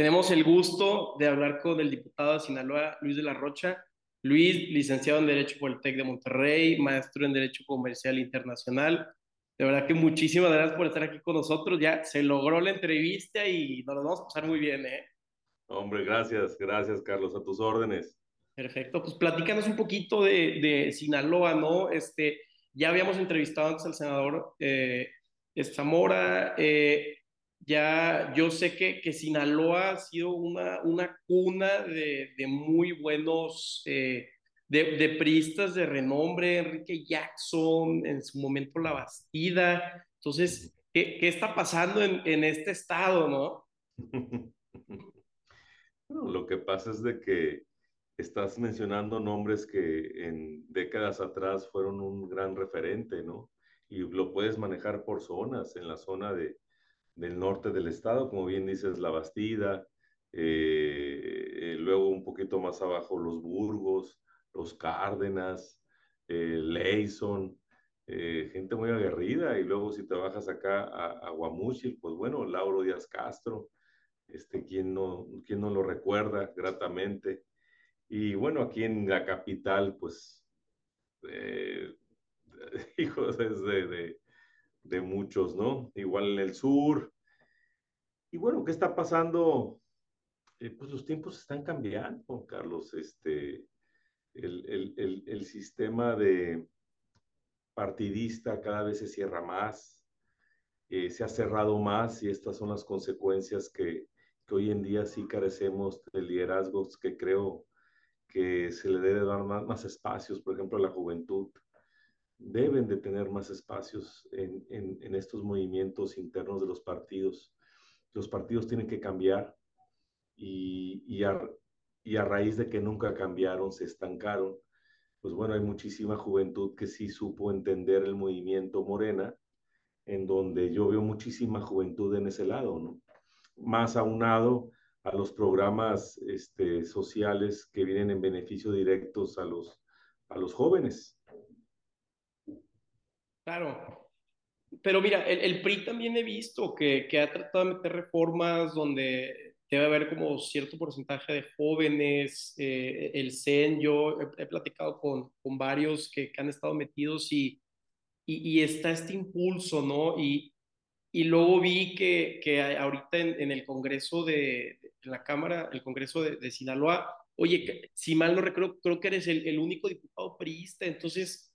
Tenemos el gusto de hablar con el diputado de Sinaloa, Luis de la Rocha. Luis, licenciado en Derecho por el TEC de Monterrey, maestro en Derecho Comercial Internacional. De verdad que muchísimas gracias por estar aquí con nosotros. Ya se logró la entrevista y nos lo vamos a pasar muy bien, ¿eh? Hombre, gracias, gracias, Carlos, a tus órdenes. Perfecto, pues platícanos un poquito de, de Sinaloa, ¿no? Este, ya habíamos entrevistado antes al senador eh, Zamora, eh, ya yo sé que, que, Sinaloa ha sido una, una cuna de, de muy buenos, eh, de, de priistas de renombre, Enrique Jackson, en su momento La Bastida. Entonces, ¿qué, qué está pasando en, en, este estado, no? Bueno, lo que pasa es de que estás mencionando nombres que en décadas atrás fueron un gran referente, ¿no? Y lo puedes manejar por zonas, en la zona de, del norte del estado, como bien dices, La Bastida, eh, eh, luego un poquito más abajo los Burgos, los Cárdenas, eh, Leyson, eh, gente muy aguerrida, y luego si te bajas acá a, a Guamuchil, pues bueno, Lauro Díaz Castro, este, ¿quién no, quién no lo recuerda gratamente? Y bueno, aquí en la capital, pues, hijos de, de, muchos, ¿no? Igual en el sur. Y bueno, ¿qué está pasando? Eh, pues los tiempos están cambiando, Carlos. Este, el, el, el, el, sistema de partidista cada vez se cierra más, eh, se ha cerrado más y estas son las consecuencias que, que hoy en día sí carecemos de liderazgos que creo que se le debe dar más, más espacios, por ejemplo, a la juventud. Deben de tener más espacios en, en, en estos movimientos internos de los partidos. Los partidos tienen que cambiar y, y, a, y a raíz de que nunca cambiaron, se estancaron, pues bueno, hay muchísima juventud que sí supo entender el movimiento Morena, en donde yo veo muchísima juventud en ese lado, ¿no? Más aunado a los programas este, sociales que vienen en beneficio directos a los, a los jóvenes. Claro. Pero mira, el, el PRI también he visto que, que, ha tratado de meter reformas donde debe haber como cierto porcentaje de jóvenes, eh, el CEN, yo he, he platicado con, con varios que, que, han estado metidos y, y, y está este impulso, ¿no? Y, y luego vi que, que ahorita en, en, el Congreso de, la Cámara, el Congreso de, de Sinaloa, oye, si mal no recuerdo, creo que eres el, el único diputado priista, entonces,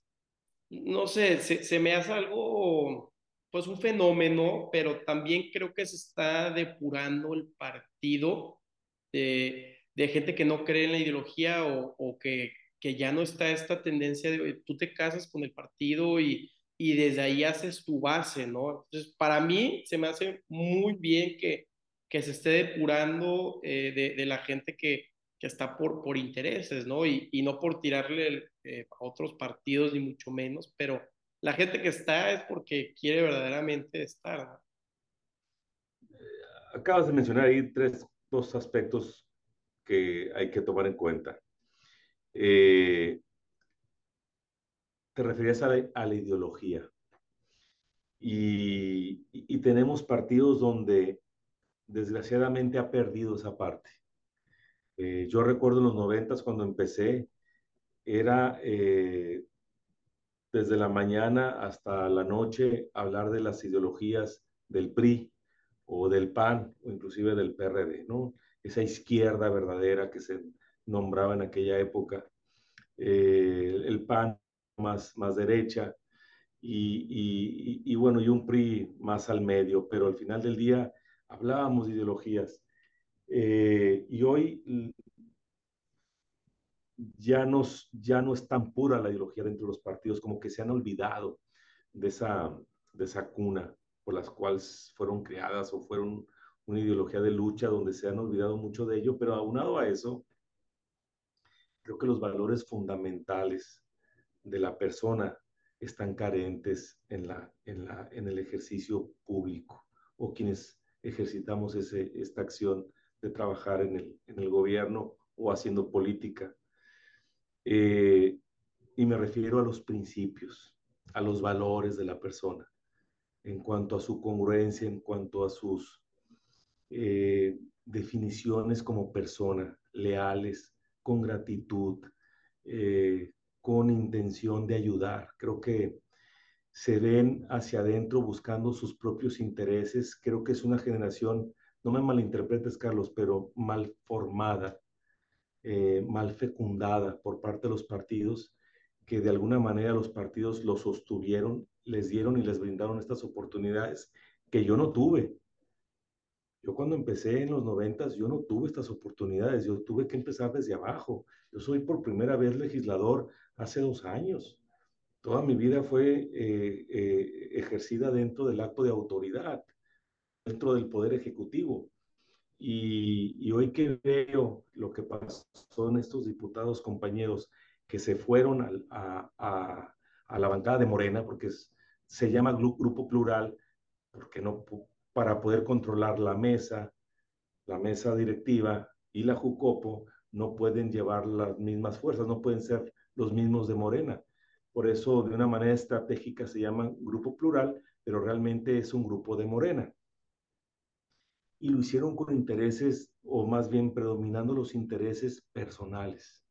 no sé, se, se, me hace algo, pues un fenómeno, pero también creo que se está depurando el partido de, de gente que no cree en la ideología o, o que, que ya no está esta tendencia de, tú te casas con el partido y y desde ahí haces tu base, ¿no? Entonces, para mí se me hace muy bien que, que se esté depurando eh, de, de, la gente que, que está por, por intereses, ¿no? Y, y no por tirarle eh, a otros partidos, ni mucho menos, pero la gente que está es porque quiere verdaderamente estar. ¿no? Acabas de mencionar ahí tres, dos aspectos que hay que tomar en cuenta. Eh, te referías a la, a la ideología. Y, y, tenemos partidos donde desgraciadamente ha perdido esa parte. Eh, yo recuerdo en los noventas cuando empecé, era eh, desde la mañana hasta la noche hablar de las ideologías del PRI o del PAN o inclusive del PRD, ¿no? Esa izquierda verdadera que se nombraba en aquella época. Eh, el PAN más, más derecha y, y, y, bueno, y un PRI más al medio, pero al final del día hablábamos de ideologías. Eh, y hoy ya, nos, ya no es tan pura la ideología dentro de los partidos, como que se han olvidado de esa, de esa cuna por las cuales fueron creadas o fueron una ideología de lucha donde se han olvidado mucho de ello, pero aunado a eso, creo que los valores fundamentales de la persona están carentes en, la, en, la, en el ejercicio público o quienes ejercitamos ese, esta acción de trabajar en el, en el gobierno o haciendo política. Eh, y me refiero a los principios, a los valores de la persona, en cuanto a su congruencia, en cuanto a sus, eh, definiciones como persona, leales, con gratitud, eh, con intención de ayudar. Creo que se ven hacia adentro buscando sus propios intereses. Creo que es una generación, no me malinterpretes Carlos, pero mal formada, eh, mal fecundada por parte de los partidos, que de alguna manera los partidos los sostuvieron, les dieron y les brindaron estas oportunidades que yo no tuve. Yo cuando empecé en los noventas, yo no tuve estas oportunidades, yo tuve que empezar desde abajo. Yo soy por primera vez legislador hace dos años. Toda mi vida fue eh, eh, ejercida dentro del acto de autoridad, dentro del Poder Ejecutivo. Y, hoy que veo lo que pasó en estos diputados compañeros que se fueron a, a, la bancada de Morena, porque se llama Grupo Plural, porque no para poder controlar la mesa, la mesa directiva y la Jucopo no pueden llevar las mismas fuerzas, no pueden ser los mismos de Morena. Por eso, de una manera estratégica, se llama grupo plural, pero realmente es un grupo de Morena. Y lo hicieron con intereses, o más bien predominando los intereses personales,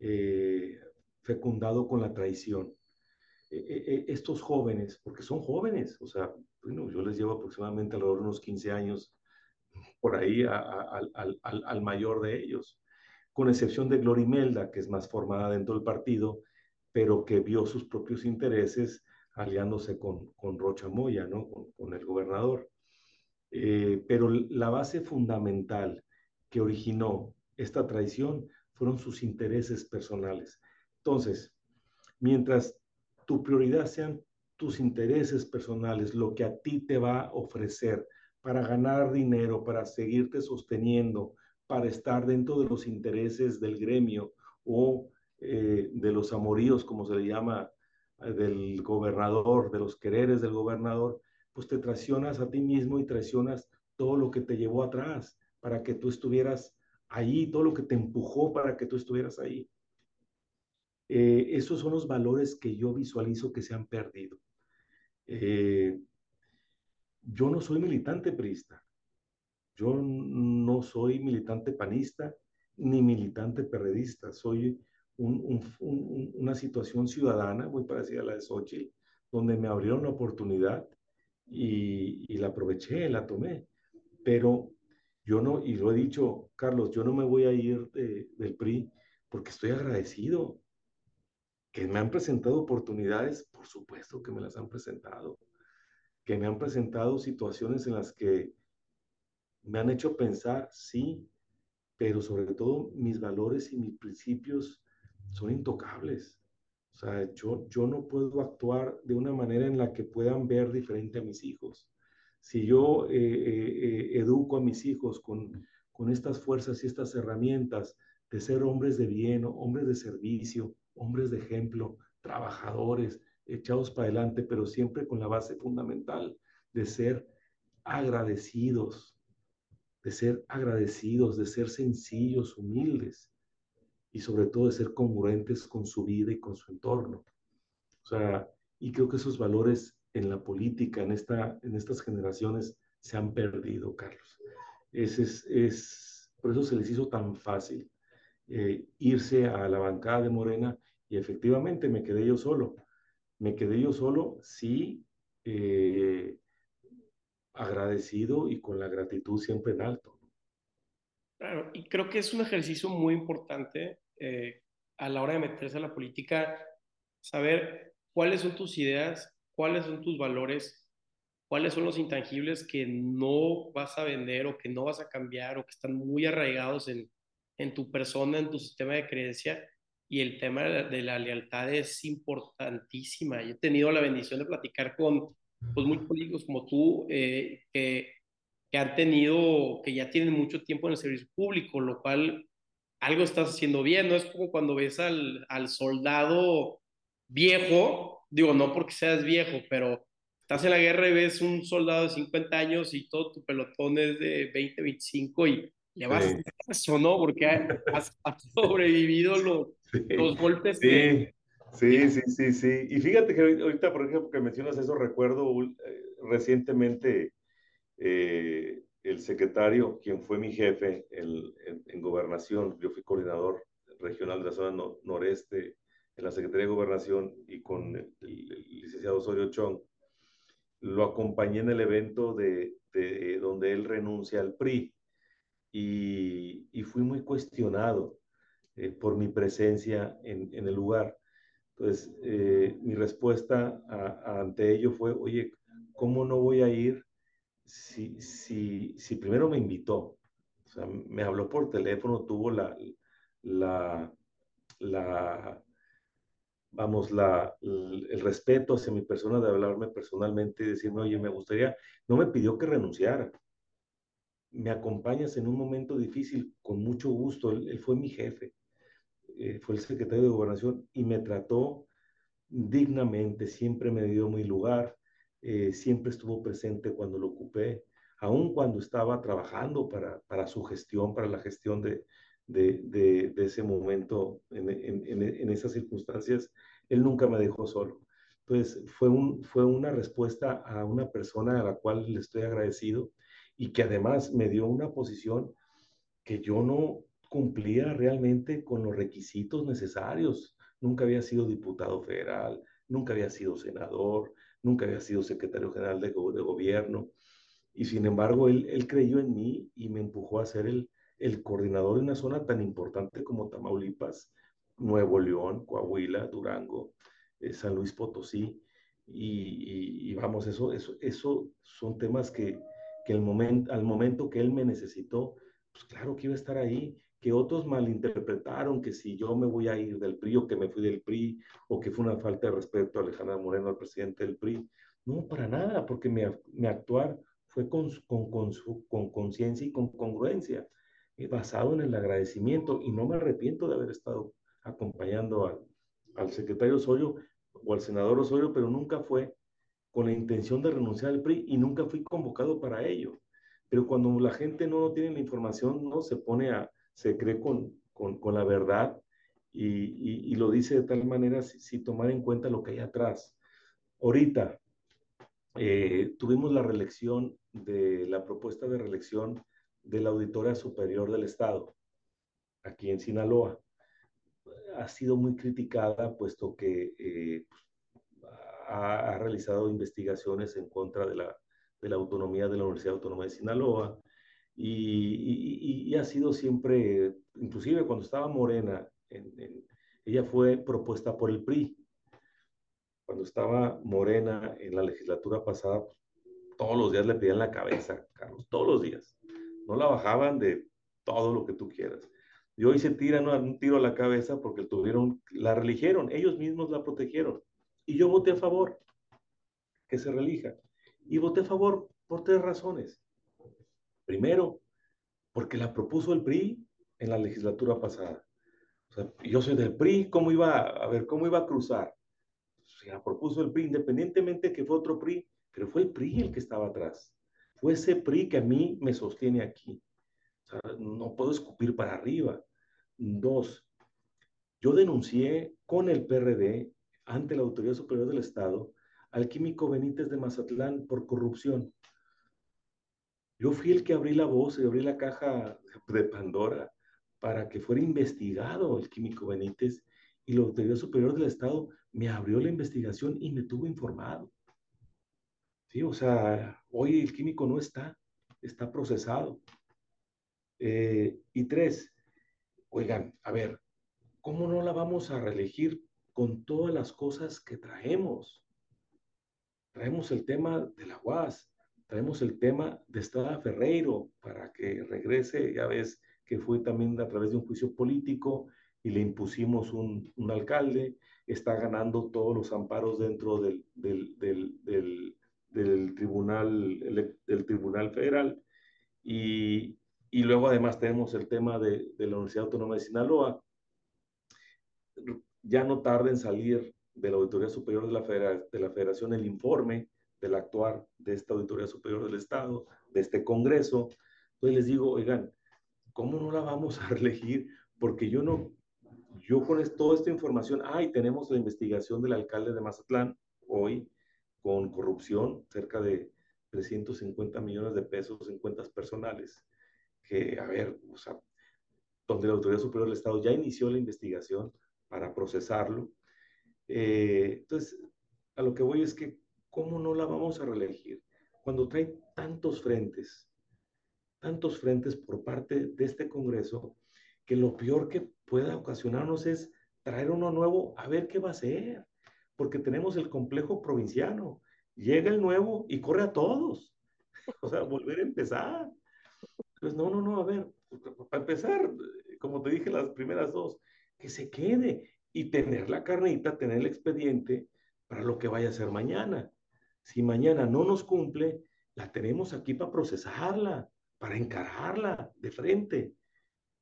eh, fecundado con la traición. E, e, e, estos jóvenes, porque son jóvenes, o sea, bueno, yo les llevo aproximadamente alrededor de unos 15 años por ahí al, mayor de ellos, con excepción de Glorimelda, que es más formada dentro del partido, pero que vio sus propios intereses aliándose con, con Rocha Moya, ¿no? con, el gobernador. Eh, pero la base fundamental que originó esta traición fueron sus intereses personales. Entonces, mientras tu prioridad sean tus intereses personales, lo que a ti te va a ofrecer para ganar dinero, para seguirte sosteniendo, para estar dentro de los intereses del gremio o eh, de los amoríos, como se le llama, eh, del gobernador, de los quereres del gobernador, pues te traicionas a ti mismo y traicionas todo lo que te llevó atrás para que tú estuvieras ahí, todo lo que te empujó para que tú estuvieras ahí. Eh, esos son los valores que yo visualizo que se han perdido. Eh, yo no soy militante priista, yo no soy militante panista ni militante perredista, soy una situación ciudadana muy parecida a la de Xochitl, donde me abrieron la oportunidad y, la aproveché, la tomé. Pero yo no, y lo he dicho, Carlos, yo no me voy a ir del PRI porque estoy agradecido que me han presentado oportunidades, por supuesto que me las han presentado, que me han presentado situaciones en las que me han hecho pensar, sí, pero sobre todo mis valores y mis principios son intocables. O sea, yo, yo no puedo actuar de una manera en la que puedan ver diferente a mis hijos. Si yo eh, eh, eh, educo a mis hijos con, con estas fuerzas y estas herramientas de ser hombres de bien, hombres de servicio, hombres de ejemplo, trabajadores, echados para adelante, pero siempre con la base fundamental de ser agradecidos, de ser agradecidos, de ser sencillos, humildes y sobre todo de ser congruentes con su vida y con su entorno. O sea, y creo que esos valores en la política, en, esta, en estas generaciones, se han perdido, Carlos. Ese es, es, por eso se les hizo tan fácil eh, irse a la bancada de Morena y efectivamente me quedé yo solo. Me quedé yo solo, sí, eh, agradecido y con la gratitud siempre en alto. Claro, y creo que es un ejercicio muy importante eh, a la hora de meterse a la política, saber cuáles son tus ideas, cuáles son tus valores, cuáles son los intangibles que no vas a vender o que no vas a cambiar o que están muy arraigados en, en tu persona, en tu sistema de creencia. Y el tema de la, lealtad es importantísima. Yo he tenido la bendición de platicar con pues, muchos políticos como tú, eh, que, que han tenido, que ya tienen mucho tiempo en el servicio público, lo cual algo estás haciendo bien, no es como cuando ves al, al soldado viejo, digo, no porque seas viejo, pero estás en la guerra y ves un soldado de 50 años y todo tu pelotón es de 20, 25 y le vas a eso, ¿no? Porque has, sobrevivido los, los golpes. Sí. Sí, sí, sí, sí. Y fíjate que ahorita, por ejemplo, que mencionas eso, recuerdo eh, recientemente eh, el secretario, quien fue mi jefe en, gobernación, yo fui coordinador regional de la zona noreste en la Secretaría de Gobernación y con el, licenciado Osorio Chong, lo acompañé en el evento de, donde él renuncia al PRI y, fui muy cuestionado eh, por mi presencia en, el lugar. Entonces, eh, mi respuesta ante ello fue, oye, ¿cómo no voy a ir si, si, si primero me invitó? Sea, me habló por teléfono, tuvo la, la, la vamos, la, el, respeto hacia mi persona de hablarme personalmente y decirme, oye, me gustaría, no me pidió que renunciara. Me acompañas en un momento difícil, con mucho gusto. Él, fue mi jefe, eh, fue el secretario de gobernación y me trató dignamente, siempre me dio mi lugar, eh, siempre estuvo presente cuando lo ocupé, aun cuando estaba trabajando para, para su gestión, para la gestión de, de, ese momento, en, en, en, esas circunstancias, él nunca me dejó solo. Entonces, fue, un, fue una respuesta a una persona a la cual le estoy agradecido y que además me dio una posición que yo no cumplía realmente con los requisitos necesarios. Nunca había sido diputado federal, nunca había sido senador, nunca había sido secretario general de, de gobierno. Y sin embargo, él, él creyó en mí y me empujó a ser el, el coordinador de una zona tan importante como Tamaulipas, Nuevo León, Coahuila, Durango, eh, San Luis Potosí. Y, vamos, eso, eso, eso son temas que, que el momento, al momento que él me necesitó, pues claro que iba a estar ahí, que otros malinterpretaron que si yo me voy a ir del PRI o que me fui del PRI o que fue una falta de respeto a Alejandra Moreno, al presidente del PRI. No, para nada, porque mi, mi actuar fue con conciencia con, con y con congruencia basado en el agradecimiento y no me arrepiento de haber estado acompañando al, al secretario Osorio o al senador Osorio, pero nunca fue con la intención de renunciar al PRI y nunca fui convocado para ello. Pero cuando la gente no tiene la información, no se pone a, se cree con, con, con la verdad y, y, lo dice de tal manera sin tomar en cuenta lo que hay atrás. Ahorita eh, tuvimos la reelección de la propuesta de reelección de la Auditoría Superior del Estado, aquí en Sinaloa. Ha sido muy criticada puesto que eh, ha, realizado investigaciones en contra de la, de la, autonomía de la Universidad Autónoma de Sinaloa y, ha sido siempre, inclusive cuando estaba Morena, ella fue propuesta por el PRI. Cuando estaba Morena en la legislatura pasada, todos los días le pedían la cabeza, Carlos, todos los días no la bajaban de todo lo que tú quieras. Y hoy se tiran un tiro a la cabeza porque tuvieron, la religieron, ellos mismos la protegieron. Y yo voté a favor que se relija. Y voté a favor por tres razones. Primero, porque la propuso el PRI en la legislatura pasada. Yo soy del PRI, ¿cómo iba a ver cómo iba a cruzar? Se la propuso el PRI, independientemente que fue otro PRI, pero fue el PRI el que estaba atrás fue ese PRI que a mí me sostiene aquí. no puedo escupir para arriba. Dos, yo denuncié con el PRD ante la Autoridad Superior del Estado al químico Benítez de Mazatlán por corrupción. Yo fui el que abrí la voz y abrí la caja de Pandora para que fuera investigado el químico Benítez y la Autoridad Superior del Estado me abrió la investigación y me tuvo informado. ¿Sí? O sea, hoy el químico no está, está procesado. Eh, y tres, oigan, a ver, ¿cómo no la vamos a reelegir con todas las cosas que traemos? Traemos el tema de la UAS, traemos el tema de Estrada Ferreiro para que regrese, ya ves que fue también a través de un juicio político y le impusimos un, un alcalde, está ganando todos los amparos dentro del, del, del del Tribunal, del Tribunal Federal. Y, y, luego además tenemos el tema de, de, la Universidad Autónoma de Sinaloa. Ya no tarda en salir de la Auditoría Superior de la, de la Federación el informe del actuar de esta Auditoría Superior del Estado, de este Congreso. Entonces les digo, oigan, ¿cómo no la vamos a reelegir? Porque yo no, yo con toda esta información, ay, tenemos la investigación del alcalde de Mazatlán hoy, con corrupción, cerca de, 350 millones de pesos en cuentas personales, que, a ver, o sea, donde la Autoridad Superior del Estado ya inició la investigación para procesarlo. Eh, entonces, a lo que voy es que, ¿cómo no la vamos a reelegir? Cuando trae tantos frentes, tantos frentes por parte de este Congreso, que lo peor que pueda ocasionarnos es traer uno nuevo a ver qué va a hacer, porque tenemos el complejo provinciano. Llega el nuevo y corre a todos. O sea, volver a empezar. Pues no, no, no, a ver, para empezar, como te dije las primeras dos, que se quede y tener la carnita, tener el expediente para lo que vaya a ser mañana. Si mañana no nos cumple, la tenemos aquí para procesarla, para encararla de frente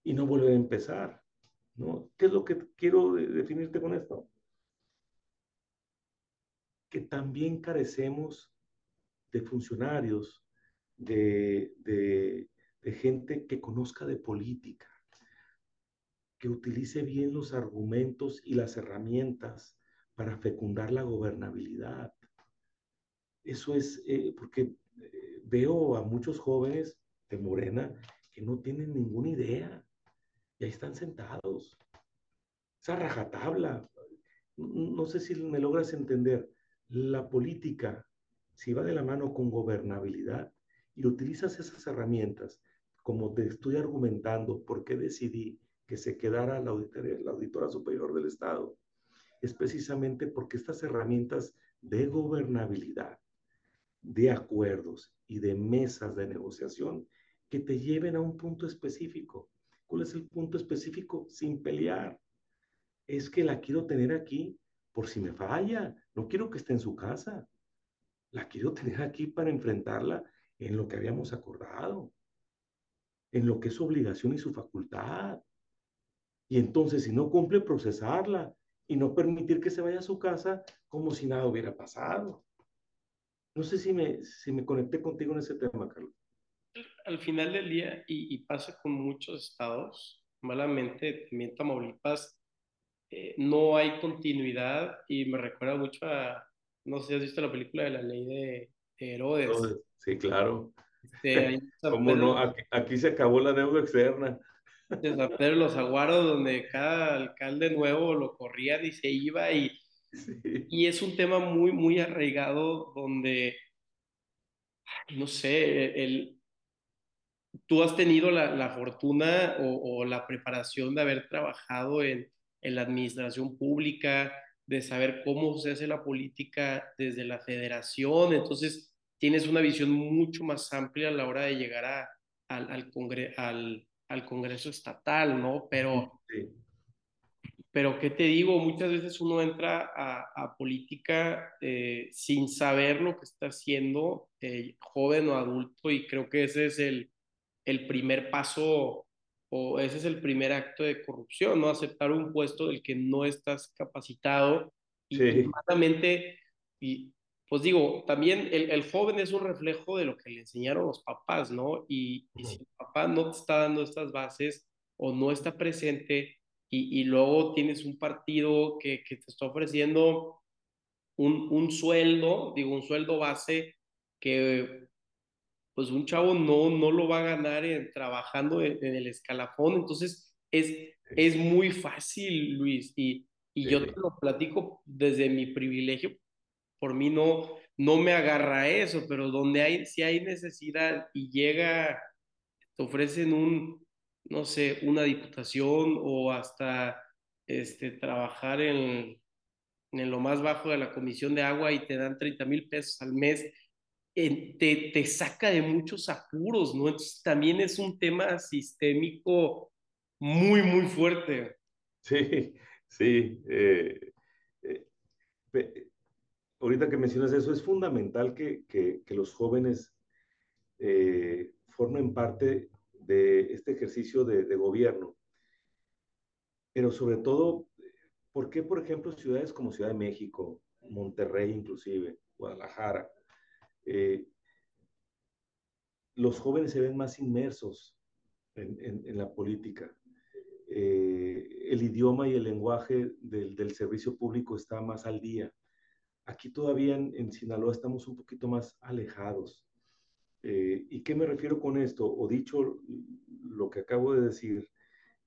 y no volver a empezar. ¿no? ¿Qué es lo que quiero definirte con esto? Que también carecemos de funcionarios, de, de, gente que conozca de política, que utilice bien los argumentos y las herramientas para fecundar la gobernabilidad. Eso es eh, porque eh, veo a muchos jóvenes de Morena que no tienen ninguna idea y ahí están sentados. Esa rajatabla. No sé si me logras entender. La política, si va de la mano con gobernabilidad y utilizas esas herramientas, como te estoy argumentando, por qué decidí que se quedara la, la auditora superior del Estado, es precisamente porque estas herramientas de gobernabilidad, de acuerdos y de mesas de negociación que te lleven a un punto específico. ¿Cuál es el punto específico? Sin pelear. Es que la quiero tener aquí por si me falla. No quiero que esté en su casa. La quiero tener aquí para enfrentarla en lo que habíamos acordado, en lo que es su obligación y su facultad. Y entonces, si no cumple, procesarla y no permitir que se vaya a su casa como si nada hubiera pasado. No sé si me, si me conecté contigo en ese tema, Carlos. Al final del día, y, pasa con muchos estados, malamente también Tamaulipas, eh, no hay continuidad y me recuerda mucho a, no sé si has visto la película de la ley de, Herodes. Sí, claro. Este, ¿Cómo no? Aquí, aquí, se acabó la deuda externa de San Pedro los Aguaros, donde cada alcalde nuevo lo corría y se iba y, y es un tema muy, muy arraigado donde, no sé, el, tú has tenido la, la fortuna o, o, la preparación de haber trabajado en, en la administración pública, de saber cómo se hace la política desde la federación, entonces tienes una visión mucho más amplia a la hora de llegar a, al, al, congre al, al Congreso Estatal, ¿no? Pero, pero ¿qué te digo? Muchas veces uno entra a, política eh, sin saber lo que está haciendo, eh, joven o adulto, y creo que ese es el, el primer paso o ese es el primer acto de corrupción, ¿no? Aceptar un puesto del que no estás capacitado y sí. y pues digo, también el, el, joven es un reflejo de lo que le enseñaron los papás, ¿no? Y, y si el papá no te está dando estas bases o no está presente y, y luego tienes un partido que, que te está ofreciendo un, un, sueldo, digo, un sueldo base que pues un chavo no, no lo va a ganar en, trabajando en, en, el escalafón, entonces es, es muy fácil, Luis, y, y yo te lo platico desde mi privilegio, por mí no, no me agarra eso, pero donde hay, si hay necesidad y llega, te ofrecen un, no sé, una diputación o hasta este, trabajar en, en lo más bajo de la comisión de agua y te dan 30 mil pesos al mes, te, te, saca de muchos apuros, ¿no? Entonces también es un tema sistémico muy, muy fuerte. Sí, sí. Eh, eh, ahorita que mencionas eso, es fundamental que, que, los jóvenes eh, formen parte de este ejercicio de, gobierno. Pero sobre todo, ¿por qué, por ejemplo, ciudades como Ciudad de México, Monterrey inclusive, Guadalajara, eh, los jóvenes se ven más inmersos en, la política? Eh, el idioma y el lenguaje del, servicio público está más al día Aquí todavía en, en, Sinaloa estamos un poquito más alejados. Eh, ¿Y qué me refiero con esto? O dicho lo que acabo de decir,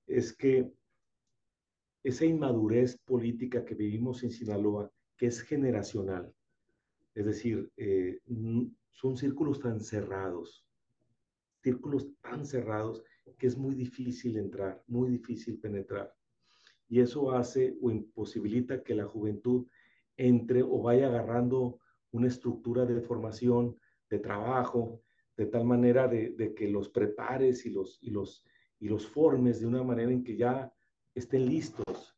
es que esa inmadurez política que vivimos en Sinaloa, que es generacional, es decir, eh, son círculos tan cerrados, círculos tan cerrados que es muy difícil entrar, muy difícil penetrar. Y eso hace o imposibilita que la juventud entre o vaya agarrando una estructura de formación, de trabajo, de tal manera de, que los prepares y los, y, los, y los formes de una manera en que ya estén listos.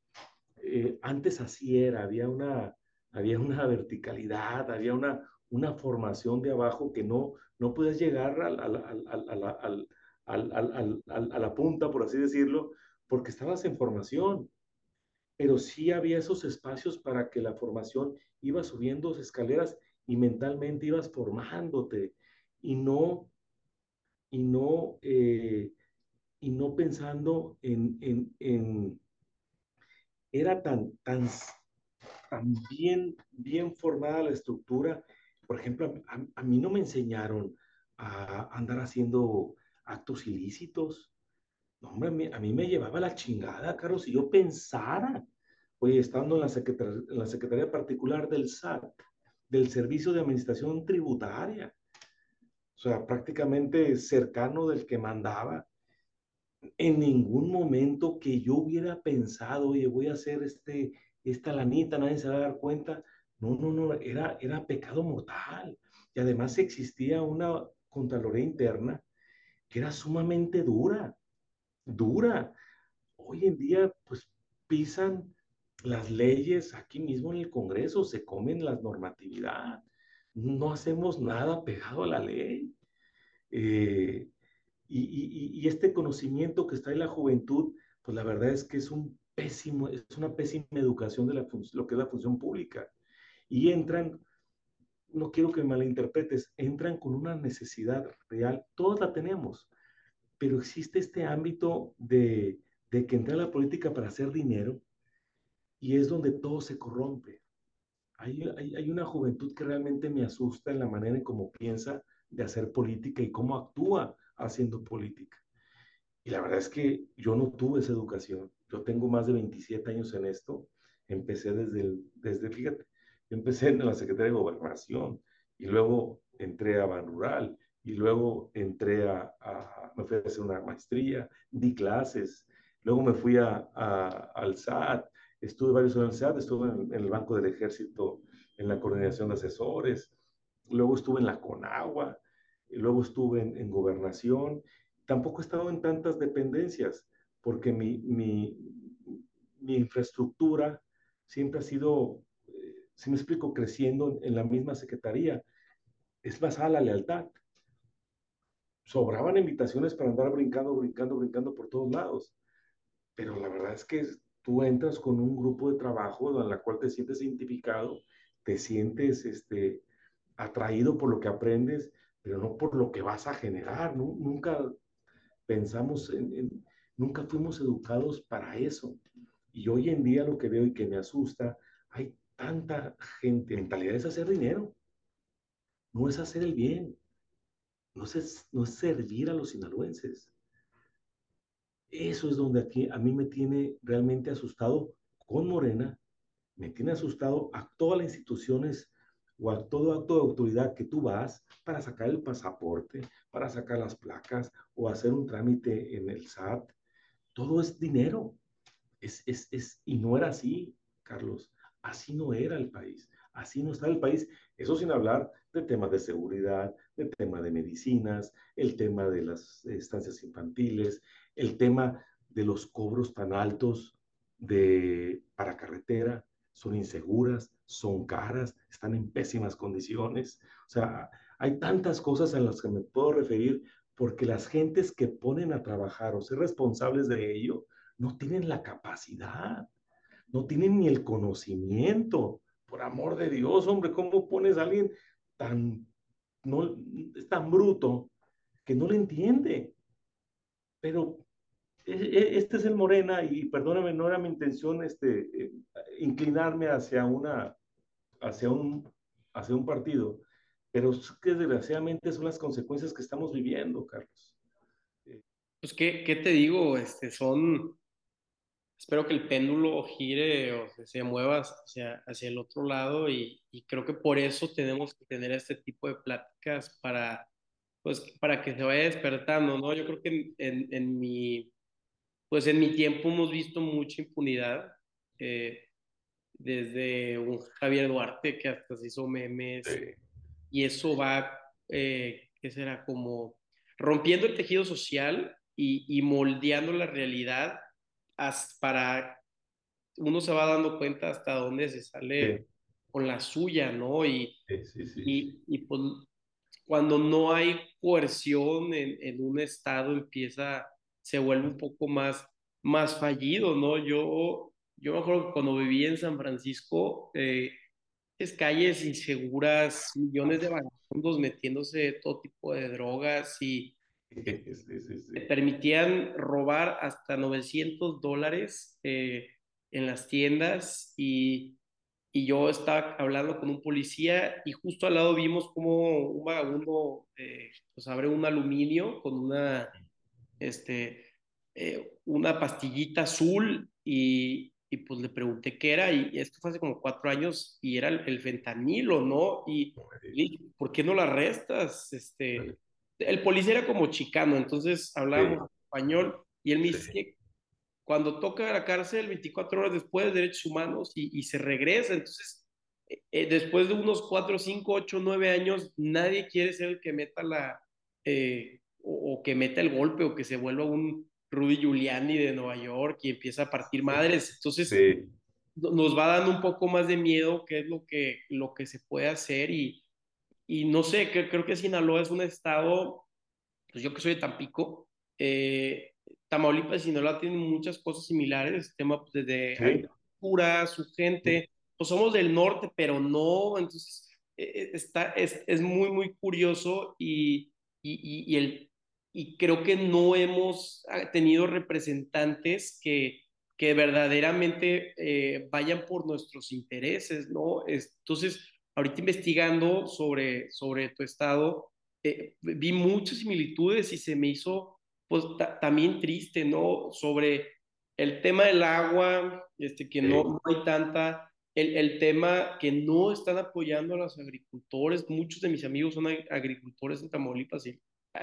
Eh, antes así era, había una, había una verticalidad, había una, una formación de abajo que no, no podías llegar a, la punta, por así decirlo, porque estabas en formación. Pero sí había esos espacios para que la formación iba subiendo escaleras y mentalmente ibas formándote y no, y no, eh, y no pensando en, en, en, era tan, tan, tan bien, bien formada la estructura. Por ejemplo, a, mí no me enseñaron a andar haciendo actos ilícitos. No, hombre, a mí me llevaba la chingada, Carlos, si yo pensara, oye, estando en la, en la Secretaría Particular del SAT, del Servicio de Administración Tributaria, o sea, prácticamente cercano del que mandaba, en ningún momento que yo hubiera pensado, oye, voy a hacer este, esta lanita, nadie se va a dar cuenta. No, no, no, era, era pecado mortal. Y además existía una Contraloría interna que era sumamente dura, dura. Hoy en día, pues pisan las leyes aquí mismo en el Congreso, se comen la normatividad, no hacemos nada pegado a la ley. Eh, y, y, este conocimiento que está en la juventud, pues la verdad es que es un pésimo, es una pésima educación de la lo que es la función pública. Y entran, no quiero que me malinterpretes, entran con una necesidad real, todos la tenemos, pero existe este ámbito de, de que entra la política para hacer dinero y es donde todo se corrompe. Hay, hay, hay, una juventud que realmente me asusta en la manera en cómo piensa de hacer política y cómo actúa haciendo política. Y la verdad es que yo no tuve esa educación. Yo tengo más de 27 años en esto. Empecé desde, el, desde fíjate, empecé en la Secretaría de Gobernación y luego entré a Ban Rural y luego entré a, a, me fui a hacer una maestría, di clases, luego me fui a, a, al SAT, estuve varios años en el SAT, estuve en, en, el Banco del Ejército en la coordinación de asesores, luego estuve en la CONAGUA, luego estuve en, en, gobernación, tampoco he estado en tantas dependencias, porque mi, mi, mi infraestructura siempre ha sido, eh, si me explico, creciendo en la misma secretaría. Es basada la lealtad sobraban invitaciones para andar brincando, brincando, brincando por todos lados. Pero la verdad es que tú entras con un grupo de trabajo en la cual te sientes identificado, te sientes este, atraído por lo que aprendes, pero no por lo que vas a generar. ¿no? Nunca pensamos en, en, nunca fuimos educados para eso. Y hoy en día lo que veo y que me asusta, hay tanta gente, mentalidad es hacer dinero, no es hacer el bien no es, no es servir a los sinaloenses. Eso es donde aquí a mí me tiene realmente asustado con Morena, me tiene asustado a todas las instituciones o a todo acto de autoridad que tú vas para sacar el pasaporte, para sacar las placas o hacer un trámite en el SAT. Todo es dinero. Es, es, es, y no era así, Carlos. Así no era el país. Así no está el país. Eso sin hablar de temas de seguridad, el tema de medicinas, el tema de las estancias infantiles, el tema de los cobros tan altos de, para carretera, son inseguras, son caras, están en pésimas condiciones. O sea, hay tantas cosas en las que me puedo referir porque las gentes que ponen a trabajar o ser responsables de ello no tienen la capacidad, no tienen ni el conocimiento. Por amor de Dios, hombre, ¿cómo pones a alguien tan no, es tan bruto que no le entiende. Pero e, e, este es el Morena y perdóname, no era mi intención este, eh, inclinarme hacia una, hacia un, hacia un partido, pero que desgraciadamente son las consecuencias que estamos viviendo, Carlos. Pues, ¿qué, qué te digo? Este, son, espero que el péndulo gire o se mueva hacia, hacia el otro lado y, y, creo que por eso tenemos que tener este tipo de pláticas para, pues, para que se vaya despertando, ¿no? Yo creo que en, en, en mi, pues en mi tiempo hemos visto mucha impunidad, eh, desde un Javier Duarte que hasta se hizo memes, sí. Y eso va, eh, ¿qué será? Como rompiendo el tejido social y, y moldeando la realidad para uno se va dando cuenta hasta dónde se sale sí. con la suya, ¿no? Y, sí, sí, y, y, pues cuando no hay coerción en, en, un estado empieza, se vuelve un poco más, más fallido, ¿no? Yo, yo me acuerdo que cuando vivía en San Francisco, eh, calles inseguras, millones de vagabundos metiéndose todo tipo de drogas y sí, sí, sí. permitían robar hasta 900 dólares eh, en las tiendas y, y, yo estaba hablando con un policía y justo al lado vimos como un vagabundo eh, pues abre un aluminio con una, este, eh, una pastillita azul y, y, pues le pregunté qué era y esto fue hace como cuatro años y era el, el fentanilo, ¿no? Y, y, ¿por qué no la arrestas? Este el policía era como chicano, entonces hablábamos sí. español y él me dice sí. que cuando toca la cárcel 24 horas después, derechos humanos y, y se regresa, entonces eh, después de unos 4, 5, 8, 9 años, nadie quiere ser el que meta la, eh, o, o, que meta el golpe o que se vuelva un Rudy Giuliani de Nueva York y empieza a partir madres, entonces sí. nos va dando un poco más de miedo qué es lo que, lo que se puede hacer y, y no sé, que, creo que Sinaloa es un estado, pues yo que soy de Tampico, eh, Tamaulipas y Sinaloa tienen muchas cosas similares, tema pues, de sí. agricultura, su gente, pues somos del norte, pero no, entonces eh, está, es, es, muy, muy curioso y, y, y, el, y creo que no hemos ah, tenido representantes que, que verdaderamente eh, vayan por nuestros intereses, ¿no? Entonces, ahorita investigando sobre, sobre tu estado, eh, vi muchas similitudes y se me hizo pues también triste, ¿no? Sobre el tema del agua, este, que no, no hay tanta, el, el, tema que no están apoyando a los agricultores, muchos de mis amigos son agricultores en Tamaulipas y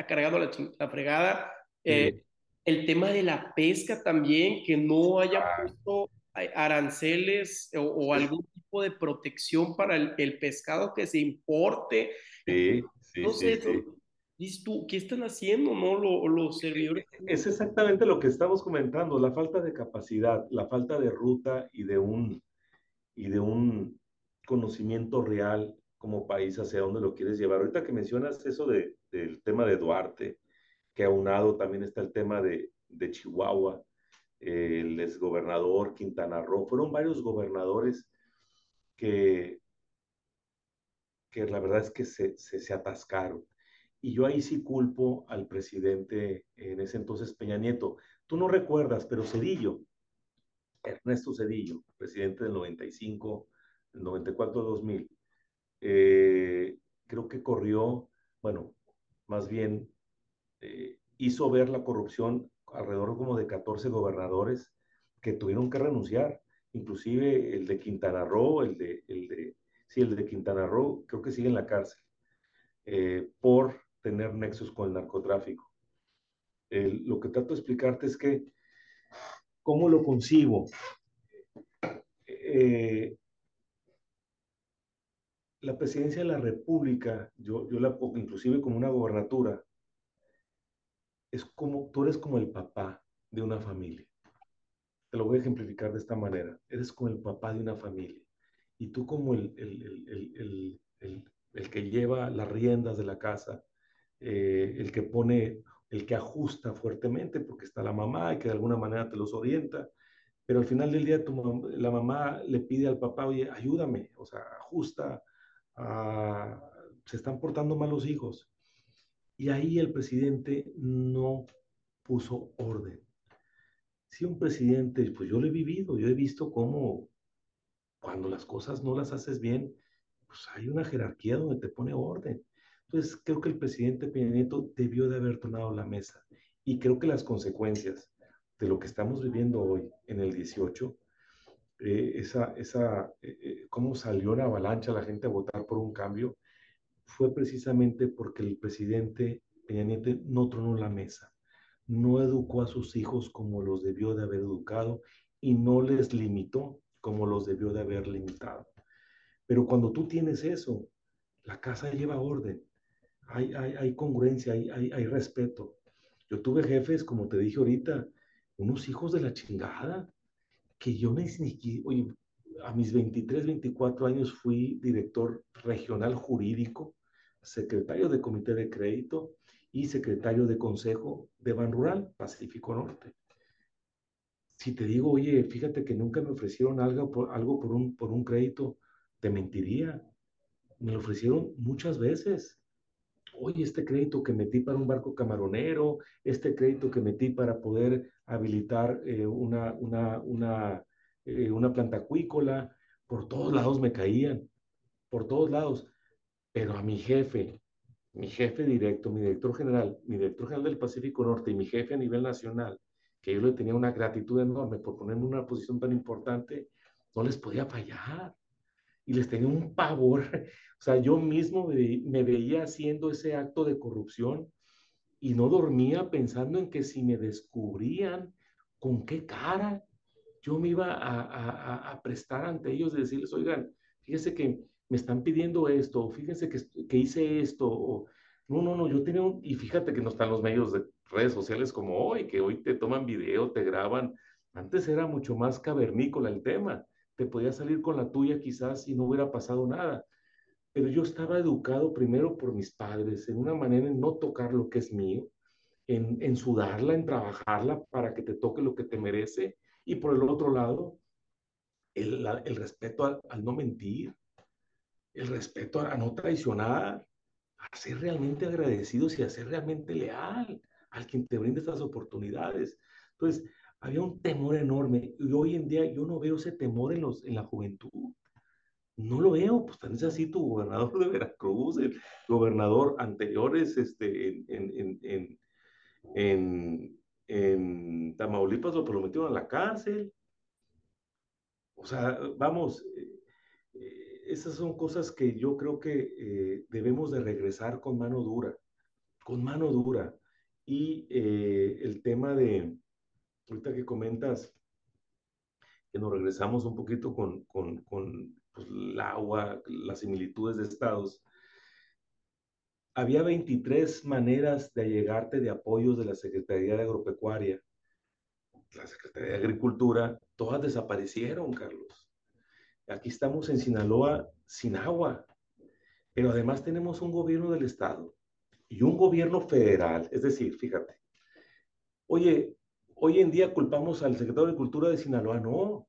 cargando la, la fregada, eh, el tema de la pesca también, que no haya puesto aranceles o, o algún tipo de protección para el, el, pescado que se importe. Sí, sí, no sé, sí, sí. Tú, ¿qué están haciendo, no? Los, los servidores. Es exactamente lo que estamos comentando, la falta de capacidad, la falta de ruta y de un, y de un conocimiento real como país hacia dónde lo quieres llevar. Ahorita que mencionas eso de, del tema de Duarte, que aunado también está el tema de, de Chihuahua, el exgobernador Quintana Roo, fueron varios gobernadores que, que la verdad es que se, se, se, atascaron. Y yo ahí sí culpo al presidente en ese entonces Peña Nieto. Tú no recuerdas, pero Cedillo, Ernesto Cedillo, presidente del 95, del 94-2000, eh, creo que corrió, bueno, más bien eh, hizo ver la corrupción alrededor como de 14 gobernadores que tuvieron que renunciar, inclusive el de Quintana Roo, el de, el de, sí, el de Quintana Roo, creo que sigue en la cárcel, eh, por tener nexos con el narcotráfico. Lo que trato de explicarte es que, ¿cómo lo concibo? Eh, la presidencia de la República, yo, yo la inclusive como una gobernatura, es como, tú eres como el papá de una familia. Te lo voy a ejemplificar de esta manera. Eres como el papá de una familia. Y tú como el, el, el, el que lleva las riendas de la casa, eh, el que pone, el que ajusta fuertemente, porque está la mamá y que de alguna manera te los orienta, pero al final del día tu, la mamá le pide al papá, oye, ayúdame, o sea, ajusta, se están portando mal los hijos. Y ahí el presidente no puso orden. Si un presidente, pues yo lo he vivido, yo he visto cómo cuando las cosas no las haces bien, pues hay una jerarquía donde te pone orden. Entonces, creo que el presidente Peña Nieto debió de haber tomado la mesa. Y creo que las consecuencias de lo que estamos viviendo hoy en el 18, eh, esa, esa, eh, eh, cómo salió la avalancha la gente a votar por un cambio, fue precisamente porque el presidente Peña no tronó la mesa, no educó a sus hijos como los debió de haber educado y no les limitó como los debió de haber limitado. Pero cuando tú tienes eso, la casa lleva orden, hay, hay, hay congruencia, hay, hay, hay respeto. Yo tuve jefes, como te dije ahorita, unos hijos de la chingada, que yo ni, ni oye, a mis 23, 24 años fui director regional jurídico, secretario de comité de crédito y secretario de consejo de Ban Rural, Pacífico Norte. Si te digo, oye, fíjate que nunca me ofrecieron algo por, algo por, un, por un crédito, te mentiría. Me lo ofrecieron muchas veces oye, este crédito que metí para un barco camaronero, este crédito que metí para poder habilitar eh, una, una, una, eh, una planta acuícola, por todos lados me caían, por todos lados. Pero a mi jefe, mi jefe directo, mi director general, mi director general del Pacífico Norte y mi jefe a nivel nacional, que yo le tenía una gratitud enorme por ponerme en una posición tan importante, no les podía fallar. Y les tenía un pavor o sea, yo mismo me, veía haciendo ese acto de corrupción y no dormía pensando en que si me descubrían, ¿con qué cara yo me iba a, prestar ante ellos y decirles, oigan, fíjense que me están pidiendo esto, fíjense que, que hice esto, o, no, no, no, yo tenía un, y fíjate que no están los medios de redes sociales como hoy, que hoy te toman video, te graban, antes era mucho más cavernícola el tema, te podía salir con la tuya quizás y no hubiera pasado nada pero yo estaba educado primero por mis padres en una manera en no tocar lo que es mío, en, en sudarla, en trabajarla para que te toque lo que te merece, y por el otro lado, el, el respeto al, al, no mentir, el respeto a, a, no traicionar, a ser realmente agradecidos y a ser realmente leal al quien te brinda estas oportunidades. Entonces, había un temor enorme y hoy en día yo no veo ese temor en, los, en la juventud. No lo veo, pues tan es así tu gobernador de Veracruz, el gobernador anteriores este, en, en, en, en, en Tamaulipas lo prometieron a la cárcel. O sea, vamos, eh, esas son cosas que yo creo que eh, debemos de regresar con mano dura, con mano dura. Y eh, el tema de, ahorita que comentas, que nos regresamos un poquito con, con pues, el agua, las similitudes de estados, había 23 maneras de allegarte de apoyos de la Secretaría de Agropecuaria, la Secretaría de Agricultura, todas desaparecieron, Carlos. Aquí estamos en Sinaloa sin agua, pero además tenemos un gobierno del Estado y un gobierno federal. Es decir, fíjate, oye, hoy en día culpamos al secretario de Cultura de Sinaloa, no.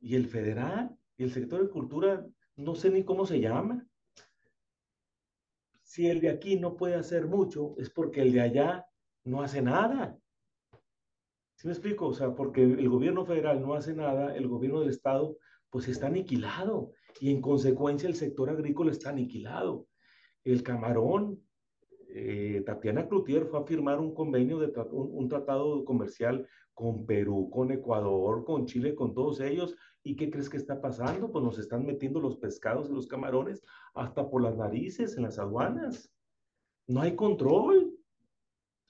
¿Y el federal? Y el sector de cultura, no sé ni cómo se llama. Si el de aquí no puede hacer mucho, es porque el de allá no hace nada. ¿Sí me explico? O sea, porque el gobierno federal no hace nada, el gobierno del estado pues está aniquilado y en consecuencia el sector agrícola está aniquilado. El camarón, eh, Tatiana Cloutier fue a firmar un convenio de un, un, tratado comercial con Perú, con Ecuador, con Chile, con todos ellos, ¿Y qué crees que está pasando? Pues nos están metiendo los pescados y los camarones hasta por las narices en las aduanas. No hay control.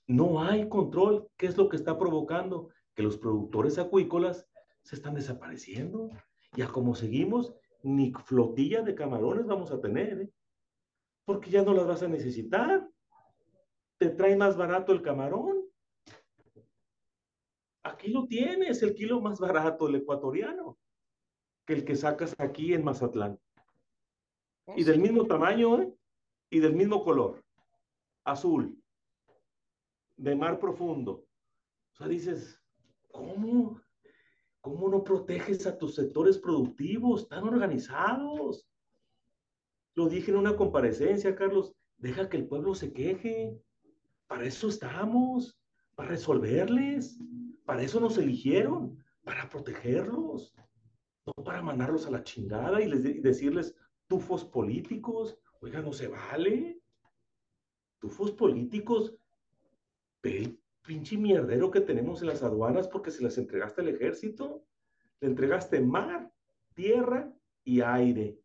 No hay control. ¿Qué es lo que está provocando? Que los productores acuícolas se están desapareciendo. Y a como seguimos, ni flotilla de camarones vamos a tener, ¿eh? porque ya no las vas a necesitar. Te trae más barato el camarón. Aquí lo tienes, el kilo más barato, el ecuatoriano el que sacas aquí en Mazatlán. Oh, y del mismo tamaño, ¿eh? Y del mismo color. Azul. De mar profundo. O sea, dices, ¿cómo? ¿Cómo no proteges a tus sectores productivos tan organizados? Lo dije en una comparecencia, Carlos. Deja que el pueblo se queje. Para eso estamos. Para resolverles. Para eso nos eligieron. Para protegerlos para mandarlos a la chingada y, les, decirles, tufos políticos. Oiga, no se vale. Tufos políticos. El pinche mierdero que tenemos en las aduanas porque se las entregaste al ejército. Le entregaste mar, tierra y aire.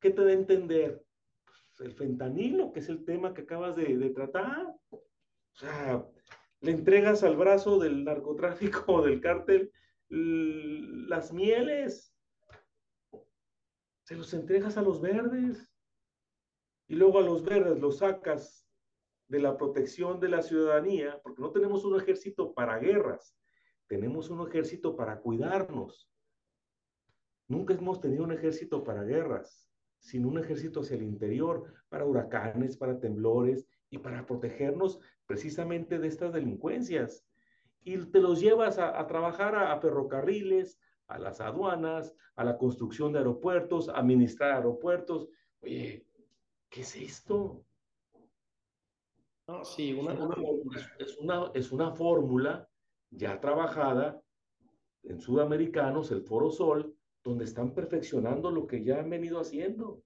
¿Qué te da a entender? Pues el fentanilo, que es el tema que acabas de, de tratar. O sea, le entregas al brazo del narcotráfico o del cártel las mieles, se los entregas a los verdes y luego a los verdes los sacas de la protección de la ciudadanía, porque no tenemos un ejército para guerras, tenemos un ejército para cuidarnos. Nunca hemos tenido un ejército para guerras, sino un ejército hacia el interior, para huracanes, para temblores y para protegernos precisamente de estas delincuencias y te los llevas a, trabajar a, ferrocarriles, a las aduanas, a la construcción de aeropuertos, a administrar aeropuertos. Oye, ¿qué es esto? No, sí, una, es, una, es una fórmula ya trabajada en sudamericanos, el Foro Sol, donde están perfeccionando lo que ya han venido haciendo.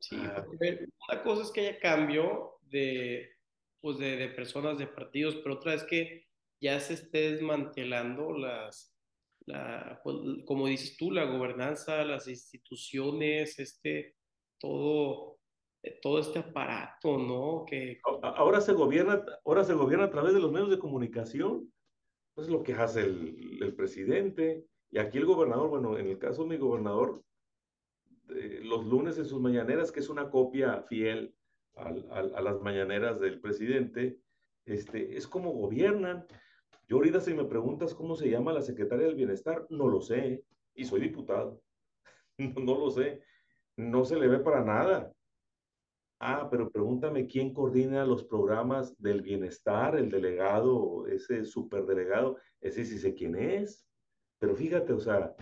Sí, ah. una cosa es que haya cambio de, pues de, personas, de partidos, pero otra es que ya se esté desmantelando las, la, pues, como dices tú, la gobernanza, las instituciones, este, todo, eh, todo este aparato, ¿no? Que... Ahora se gobierna, ahora se gobierna a través de los medios de comunicación. Pues es lo que hace el, el presidente. Y aquí el gobernador, bueno, en el caso de mi gobernador, eh, los lunes en sus mañaneras, que es una copia fiel a, las mañaneras del presidente, este, es como gobiernan. Yo ahorita si me preguntas cómo se llama la secretaria del bienestar, no lo sé, y soy diputado, no, lo sé, no se le ve para nada. Ah, pero pregúntame quién coordina los programas del bienestar, el delegado, ese superdelegado, ese sí sé quién es. Pero fíjate, o sea,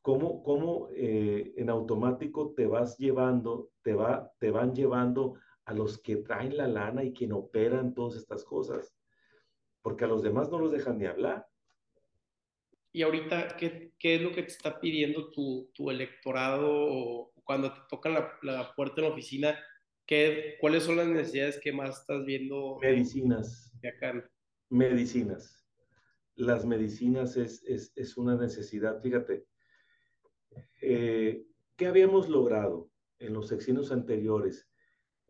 cómo, cómo eh, en automático te vas llevando, te, va, te van llevando a los que traen la lana y quien operan todas estas cosas, porque a los demás no los dejan ni hablar. Y ahorita, ¿qué, qué es lo que te está pidiendo tu, tu electorado o cuando te tocan la, la, puerta en la oficina? ¿qué, ¿Cuáles son las necesidades que más estás viendo? Medicinas. De acá? Medicinas. Las medicinas es, es, es una necesidad. Fíjate, eh, ¿qué habíamos logrado en los sexenios anteriores?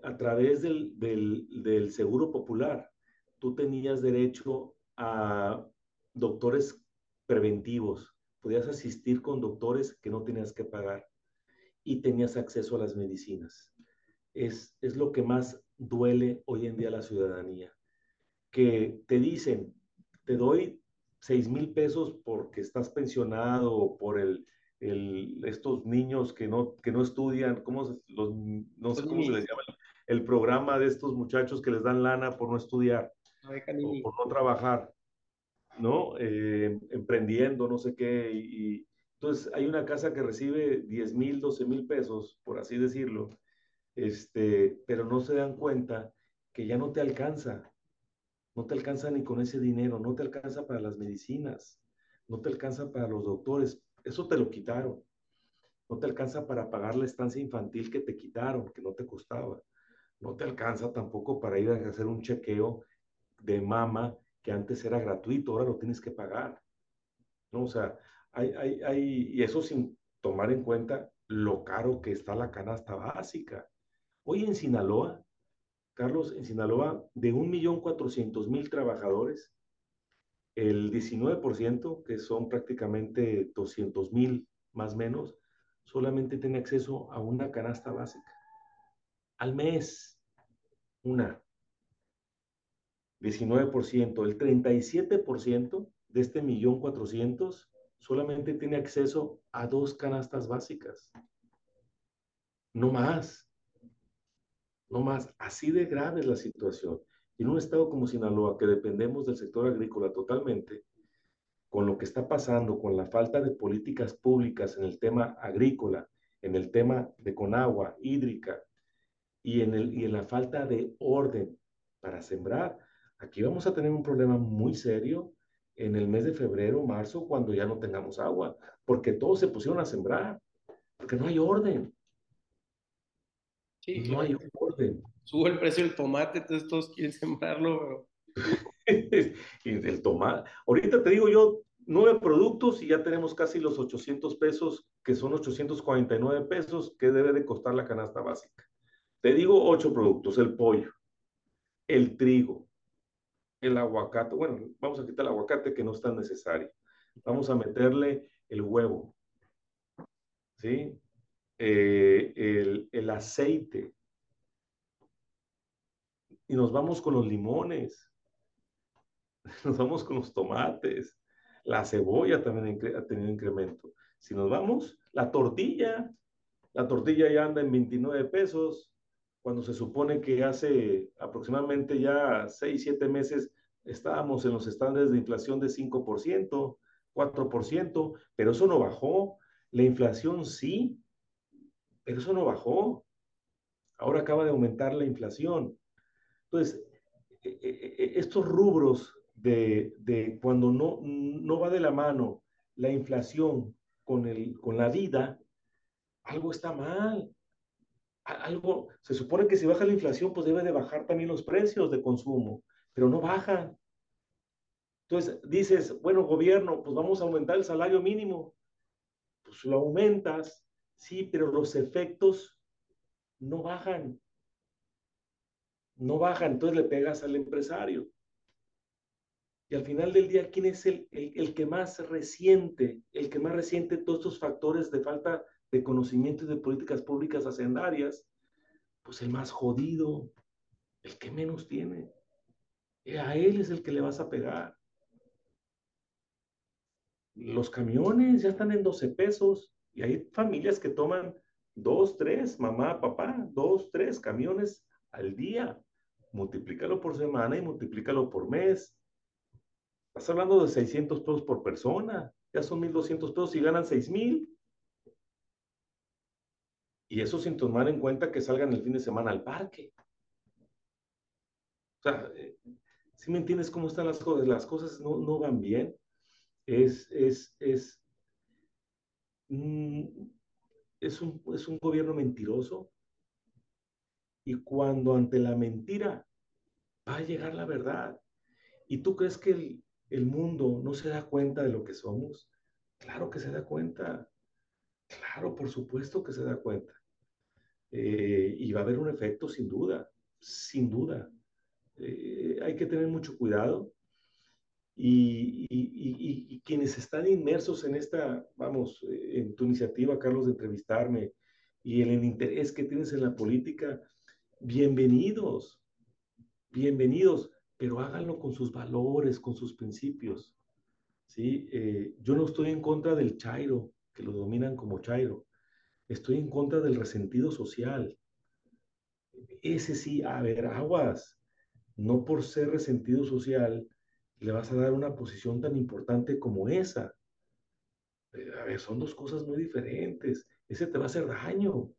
a través del, del, seguro popular, tú tenías derecho a doctores preventivos, podías asistir con doctores que no tenías que pagar y tenías acceso a las medicinas. Es, es lo que más duele hoy en día a la ciudadanía, que te dicen, te doy seis mil pesos porque estás pensionado o por el, el, estos niños que no, que no estudian, ¿cómo los, no sé cómo se les llama, el programa de estos muchachos que les dan lana por no estudiar o por no trabajar, ¿no? Eh, emprendiendo, no sé qué. Y, entonces hay una casa que recibe 10 mil, 12 mil pesos, por así decirlo, este, pero no se dan cuenta que ya no te alcanza. No te alcanza ni con ese dinero, no te alcanza para las medicinas, no te alcanza para los doctores. Eso te lo quitaron. No te alcanza para pagar la estancia infantil que te quitaron, que no te costaba no te alcanza tampoco para ir a hacer un chequeo de mama que antes era gratuito, ahora lo tienes que pagar. ¿no? O sea, hay, hay, hay, y eso sin tomar en cuenta lo caro que está la canasta básica. Hoy en Sinaloa, Carlos, en Sinaloa, de 1.400.000 trabajadores, el 19%, que son prácticamente 200.000 más o menos, solamente tiene acceso a una canasta básica al mes. Una. 19%. El 37% de este millón cuatrocientos solamente tiene acceso a dos canastas básicas. No más. No más. Así de grave es la situación. En un estado como Sinaloa, que dependemos del sector agrícola totalmente, con lo que está pasando, con la falta de políticas públicas en el tema agrícola, en el tema de conagua, hídrica, y en, el, y en la falta de orden para sembrar. Aquí vamos a tener un problema muy serio en el mes de febrero, marzo, cuando ya no tengamos agua, porque todos se pusieron a sembrar. porque no hay orden. Sí, no hay orden. Sube el precio del tomate, entonces todos quieren sembrarlo. y el tomate. Ahorita te digo yo, nueve productos y ya tenemos casi los 800 pesos, que son 849 pesos, que debe de costar la canasta básica. Te digo ocho productos, el pollo, el trigo, el aguacate, bueno, vamos a quitar el aguacate que no es tan necesario. Vamos a meterle el huevo, ¿sí? Eh, el, el aceite. Y nos vamos con los limones, nos vamos con los tomates, la cebolla también ha tenido incremento. Si nos vamos, la tortilla, la tortilla ya anda en 29 pesos, cuando se supone que hace aproximadamente ya 6, 7 meses estábamos en los estándares de inflación de 5%, 4%, pero eso no bajó. La inflación sí, pero eso no bajó. Ahora acaba de aumentar la inflación. Entonces, e, e, e, estos rubros de, cuando no, no va de la mano la inflación con, el, con la vida, algo está mal. Algo, se supone que si baja la inflación, pues debe de bajar también los precios de consumo, pero no bajan. Entonces dices, bueno, gobierno, pues vamos a aumentar el salario mínimo. Pues lo aumentas, sí, pero los efectos no bajan. No bajan, entonces le pegas al empresario. Y al final del día, ¿quién es el, el, que más resiente, el que más resiente todos estos factores de falta de conocimiento y de políticas públicas hacendarias? Pues el más jodido, el que menos tiene. Y a él es el que le vas a pegar. Los camiones ya están en 12 pesos y hay familias que toman dos, tres, mamá, papá, dos, tres camiones al día. Multiplícalo por semana y multiplícalo por mes Estás hablando de 600 pesos por persona, ya son 1.200 pesos y ganan 6.000. Y eso sin tomar en cuenta que salgan el fin de semana al parque. O sea, eh, si me entiendes cómo están las cosas, las cosas no, no van bien. Es, es, es, mm, es, un, es un gobierno mentiroso. Y cuando ante la mentira va a llegar la verdad. ¿Y tú crees que el, el mundo no se da cuenta de lo que somos? Claro que se da cuenta. Claro, por supuesto que se da cuenta. Eh, y va a haber un efecto sin duda, sin duda. Eh, hay que tener mucho cuidado. Y, quienes están inmersos en esta, vamos, eh, en tu iniciativa, Carlos, de entrevistarme y en el interés que tienes en la política, bienvenidos, bienvenidos pero háganlo con sus valores, con sus principios. ¿sí? Yo no estoy en contra del chairo, que lo dominan como chairo. Estoy en contra del resentido social. Ese sí, a ver, aguas. No por ser resentido social le vas a dar una posición tan importante como esa. Eh, a ver, son dos cosas muy diferentes. Ese te va a hacer daño.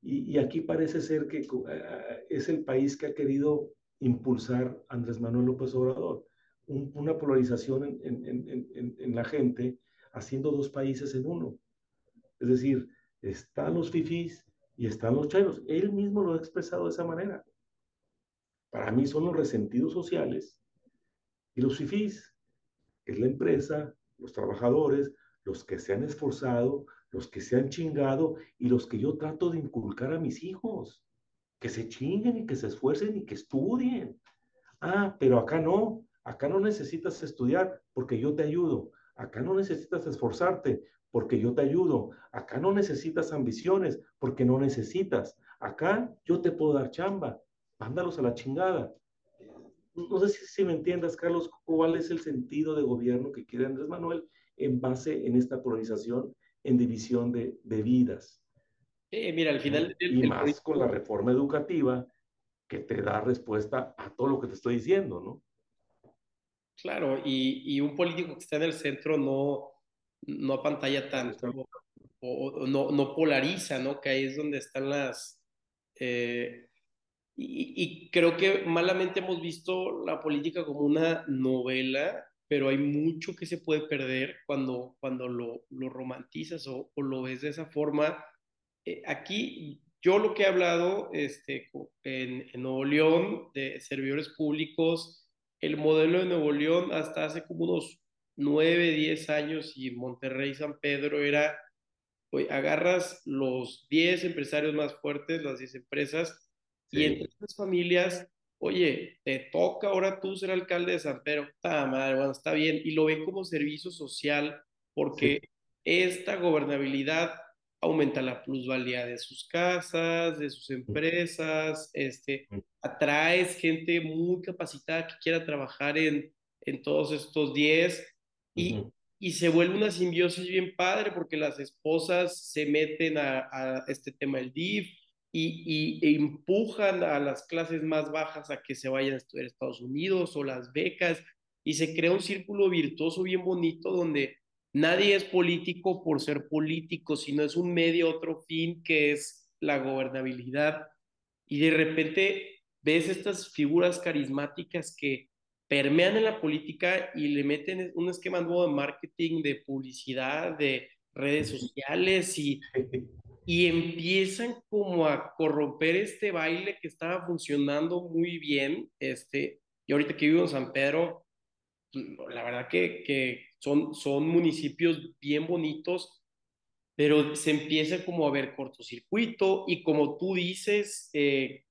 Y, aquí parece ser que es el país que ha querido impulsar Andrés Manuel López Obrador, una polarización en, la gente, haciendo dos países en uno. Es decir, están los fifís y están los chairos. Él mismo lo ha expresado de esa manera. Para mí son los resentidos sociales y los fifís, es la empresa, los trabajadores, los que se han esforzado, los que se han chingado y los que yo trato de inculcar a mis hijos. Que se chinguen y que se esfuercen y que estudien. Ah, pero acá no. Acá no necesitas estudiar porque yo te ayudo. Acá no necesitas esforzarte porque yo te ayudo. Acá no necesitas ambiciones porque no necesitas. Acá yo te puedo dar chamba. Mándalos a la chingada. No sé si, si me entiendas, Carlos, cuál es el sentido de gobierno que quiere Andrés Manuel en base en esta polarización en división de, de vidas. mira, al final... y más con la reforma educativa que te da respuesta a todo lo que te estoy diciendo, ¿no? Claro, y, y un político que está en el centro no, no apantalla tanto o, no, no, polariza, ¿no? Que ahí es donde están las... Eh, y, y, creo que malamente hemos visto la política como una novela pero hay mucho que se puede perder cuando, cuando lo, lo romantizas o, o, lo ves de esa forma. Eh, aquí yo lo que he hablado este, en, en Nuevo León de servidores públicos, el modelo de Nuevo León hasta hace como unos 9, 10 años y Monterrey, San Pedro era, oye, agarras los 10 empresarios más fuertes, las 10 empresas, sí. y entre esas familias oye, te toca ahora tú ser alcalde de San Pedro, está madre, bueno, está bien, y lo ven como servicio social porque sí. esta gobernabilidad aumenta la plusvalía de sus casas, de sus empresas, este, atraes gente muy capacitada que quiera trabajar en, en todos estos 10 y, uh -huh. y se vuelve una simbiosis bien padre porque las esposas se meten a, a este tema del DIF, y, y, e empujan a las clases más bajas a que se vayan a estudiar a Estados Unidos o las becas y se crea un círculo virtuoso bien bonito donde nadie es político por ser político, sino es un medio, otro fin que es la gobernabilidad. Y de repente ves estas figuras carismáticas que permean en la política y le meten un esquema nuevo de marketing, de publicidad, de redes sociales y y empiezan como a corromper este baile que estaba funcionando muy bien. Este, y ahorita que vivo en San Pedro, la verdad que, que son, son municipios bien bonitos, pero se empieza como a ver cortocircuito y como tú dices, eh,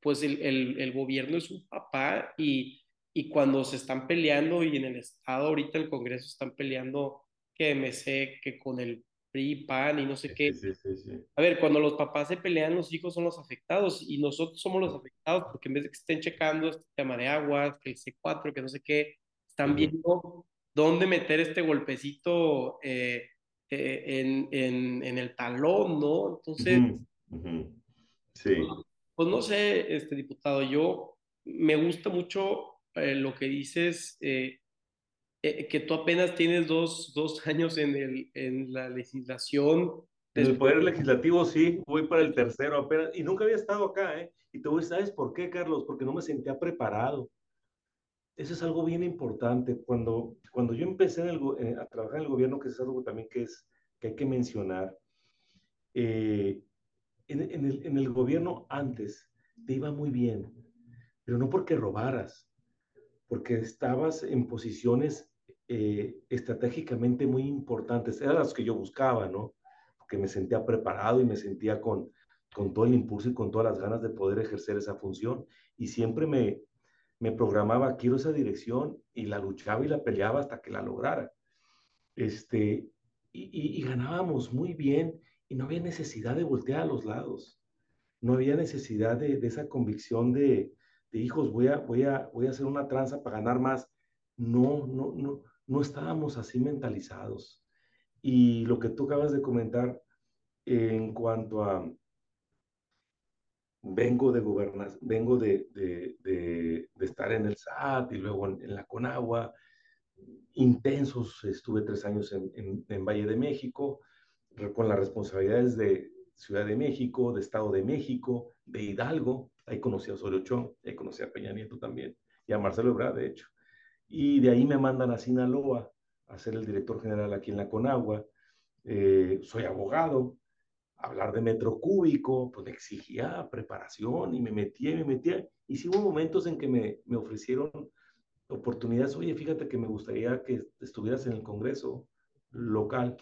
pues el, el, el, gobierno es un papá y, y cuando se están peleando y en el Estado ahorita el Congreso están peleando que MC, que con el PRI, PAN y no sé qué. Sí, sí, sí, a ver, cuando los papás se pelean, los hijos son los afectados y nosotros somos los afectados porque en vez de que estén checando este tema de aguas, que el C4, que no sé qué, están viendo dónde meter este golpecito eh, eh, en, en, en, el talón, ¿no? Entonces, uh -huh. sí. Pues no sé, este diputado, yo me gusta mucho eh, lo que dices que tú apenas tienes dos, dos años en, el, en la legislación. En el Poder Legislativo sí, voy para el tercero apenas, y nunca había estado acá, ¿eh? Y te voy, ¿sabes por qué, Carlos? Porque no me sentía preparado. Eso es algo bien importante. Cuando, cuando yo empecé eh, a trabajar en el gobierno, que es algo también que, es, que hay que mencionar, eh, en, en, el, en el gobierno antes te iba muy bien, pero no porque robaras, porque estabas en posiciones eh, estratégicamente muy importantes, eran las que yo buscaba, ¿no? Porque me sentía preparado y me sentía con, con todo el impulso y con todas las ganas de poder ejercer esa función. Y siempre me, me programaba, quiero esa dirección, y la luchaba y la peleaba hasta que la lograra. Este, y, y, y ganábamos muy bien y no había necesidad de voltear a los lados. No había necesidad de, de esa convicción de, de hijos, voy a, voy, a, voy a hacer una tranza para ganar más. No, no, no, no estábamos así mentalizados. Y lo que tú acabas de comentar en cuanto a vengo de gobernar, vengo de, de, de, estar en el SAT y luego en, la Conagua, intensos, estuve tres años en, en, en Valle de México, con las responsabilidades de Ciudad de México, de Estado de México, de Hidalgo, ahí conocí a Osorio Chong, ahí conocí a Peña Nieto también, y a Marcelo Ebrard, de hecho. Y de ahí me mandan a Sinaloa a ser el director general aquí en la Conagua. Eh, soy abogado, hablar de metro cúbico, pues me exigía preparación y me metía y me metía. Y sí hubo momentos en que me, me ofrecieron oportunidades, oye, fíjate que me gustaría que estuvieras en el Congreso local,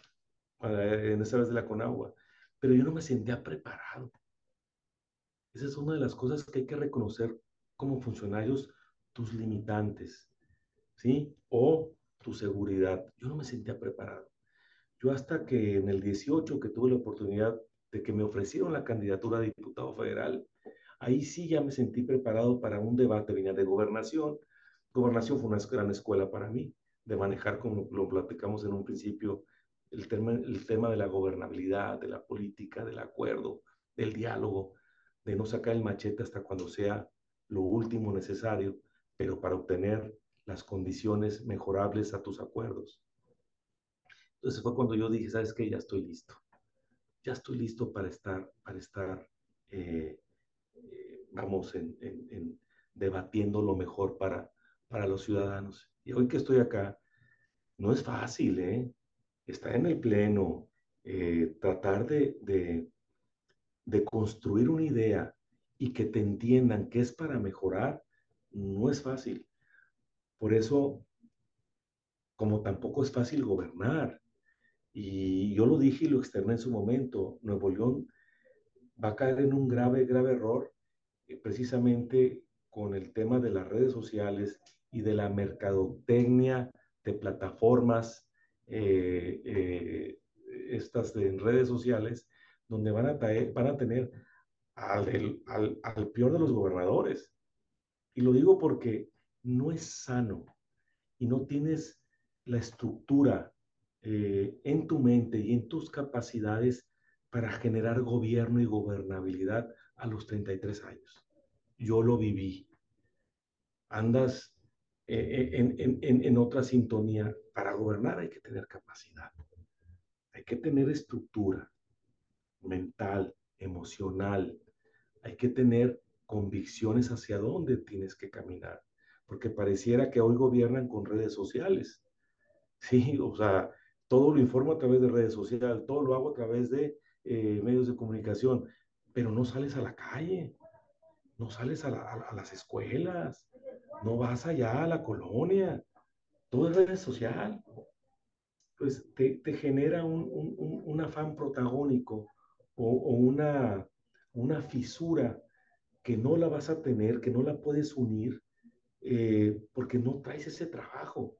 en esa vez de la Conagua, pero yo no me sentía preparado. Esa es una de las cosas que hay que reconocer como funcionarios, tus limitantes, ¿sí? O tu seguridad. Yo no me sentía preparado. Yo hasta que en el 18, que tuve la oportunidad de que me ofrecieron la candidatura de diputado federal, ahí sí ya me sentí preparado para un debate, venía de gobernación. Gobernación fue una gran escuela para mí, de manejar, como lo platicamos en un principio, el tema, el tema de la gobernabilidad, de la política, del acuerdo, del diálogo, de no sacar el machete hasta cuando sea lo último necesario, pero para obtener las condiciones mejorables a tus acuerdos. Entonces fue cuando yo dije, ¿sabes qué? Ya estoy listo. Ya estoy listo para estar, para estar eh, eh, vamos, en, en, en, debatiendo lo mejor para, para los ciudadanos. Y hoy que estoy acá, no es fácil, ¿eh? Estar en el pleno, eh, tratar de, de, de construir una idea y que te entiendan que es para mejorar, no es fácil. Por eso, como tampoco es fácil gobernar, y yo lo dije y lo externé en su momento, Nuevo León va a caer en un grave, grave error, eh, precisamente con el tema de las redes sociales y de la mercadotecnia de plataformas, eh, eh, estas de redes sociales, donde van a, van a tener al, al, al peor de los gobernadores. Y lo digo porque no es sano y no tienes la estructura eh, en tu mente y en tus capacidades para generar gobierno y gobernabilidad a los 33 años. Yo lo viví. Andas eh, eh, en, en, en, otra sintonía. Para gobernar hay que tener capacidad. Hay que tener estructura mental, emocional. Hay que tener convicciones hacia dónde tienes que caminar. Porque pareciera que hoy gobiernan con redes sociales. Sí, o sea, todo lo informo a través de redes sociales, todo lo hago a través de eh, medios de comunicación, pero no sales a la calle, no sales a, las escuelas, no vas allá a la colonia, todo es redes social. Pues te, genera un, afán protagónico o, una, una fisura que no la vas a tener, que no la puedes unir, eh, porque no traes ese trabajo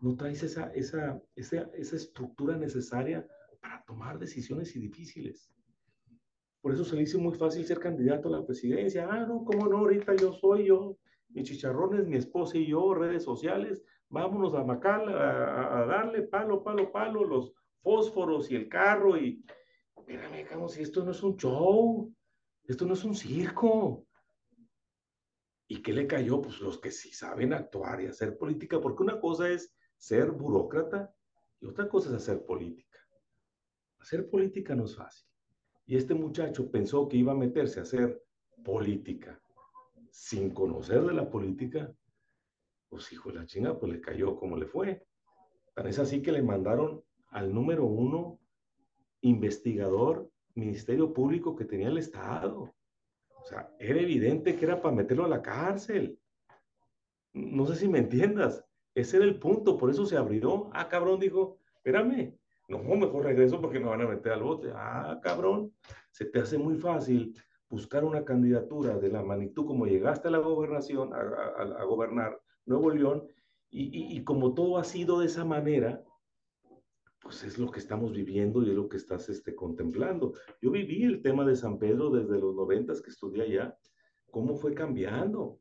no traes esa, esa, esa, esa estructura necesaria para tomar decisiones difíciles. Por eso se le hizo muy fácil ser candidato a la presidencia. Ah, no, cómo no, ahorita yo soy yo, mis chicharrones, mi esposa y yo, redes sociales, vámonos a Macal a, a, darle palo, palo, palo, los fósforos y el carro y, espérame, si esto no es un show, esto no es un circo. ¿Y qué le cayó? Pues los que sí saben actuar y hacer política, porque una cosa es ser burócrata y otra cosa es hacer política. Hacer política no es fácil. Y este muchacho pensó que iba a meterse a hacer política sin conocer de la política, pues hijo de la chinga, pues le cayó como le fue. Tan es así que le mandaron al número uno investigador, Ministerio Público que tenía el Estado. O sea, era evidente que era para meterlo a la cárcel. No sé si me entiendas. Ese era el punto, por eso se abrió. Ah, cabrón, dijo, espérame, no, mejor regreso porque me van a meter al bote. Ah, cabrón, se te hace muy fácil buscar una candidatura de la magnitud como llegaste a la gobernación, a, gobernar Nuevo León, y, y, como todo ha sido de esa manera, pues es lo que estamos viviendo y es lo que estás este, contemplando. Yo viví el tema de San Pedro desde los noventas que estudié allá, cómo fue cambiando,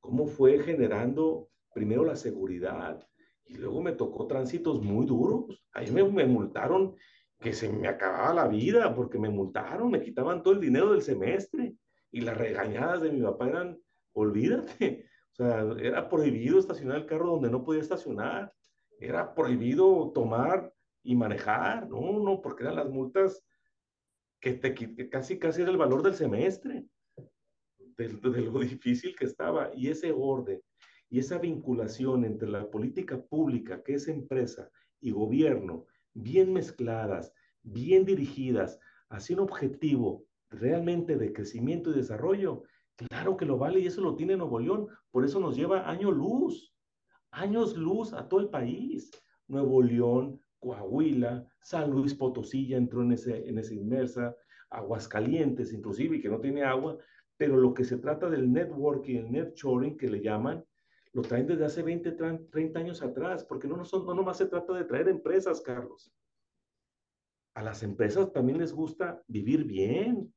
cómo fue generando primero la seguridad y luego me tocó tránsitos muy duros. Ahí me, me multaron que se me acababa la vida porque me multaron, me quitaban todo el dinero del semestre y las regañadas de mi papá eran, olvídate, o sea, era prohibido estacionar el carro donde no podía estacionar, era prohibido tomar y manejar, no, no, porque eran las multas que, te, que casi, casi era el valor del semestre, de, de, lo difícil que estaba, y ese orden y esa vinculación entre la política pública, que es empresa, y gobierno, bien mezcladas, bien dirigidas hacia un objetivo realmente de crecimiento y desarrollo, claro que lo vale y eso lo tiene Nuevo León. Por eso nos lleva años luz, años luz a todo el país. Nuevo León, Coahuila, San Luis Potosí ya entró en, ese, en esa inmersa, Aguascalientes inclusive, que no tiene agua, pero lo que se trata del networking, el net que le llaman, lo traen desde hace 20, 30 años atrás, porque no, son, no nomás se trata de traer empresas, Carlos. A las empresas también les gusta vivir bien,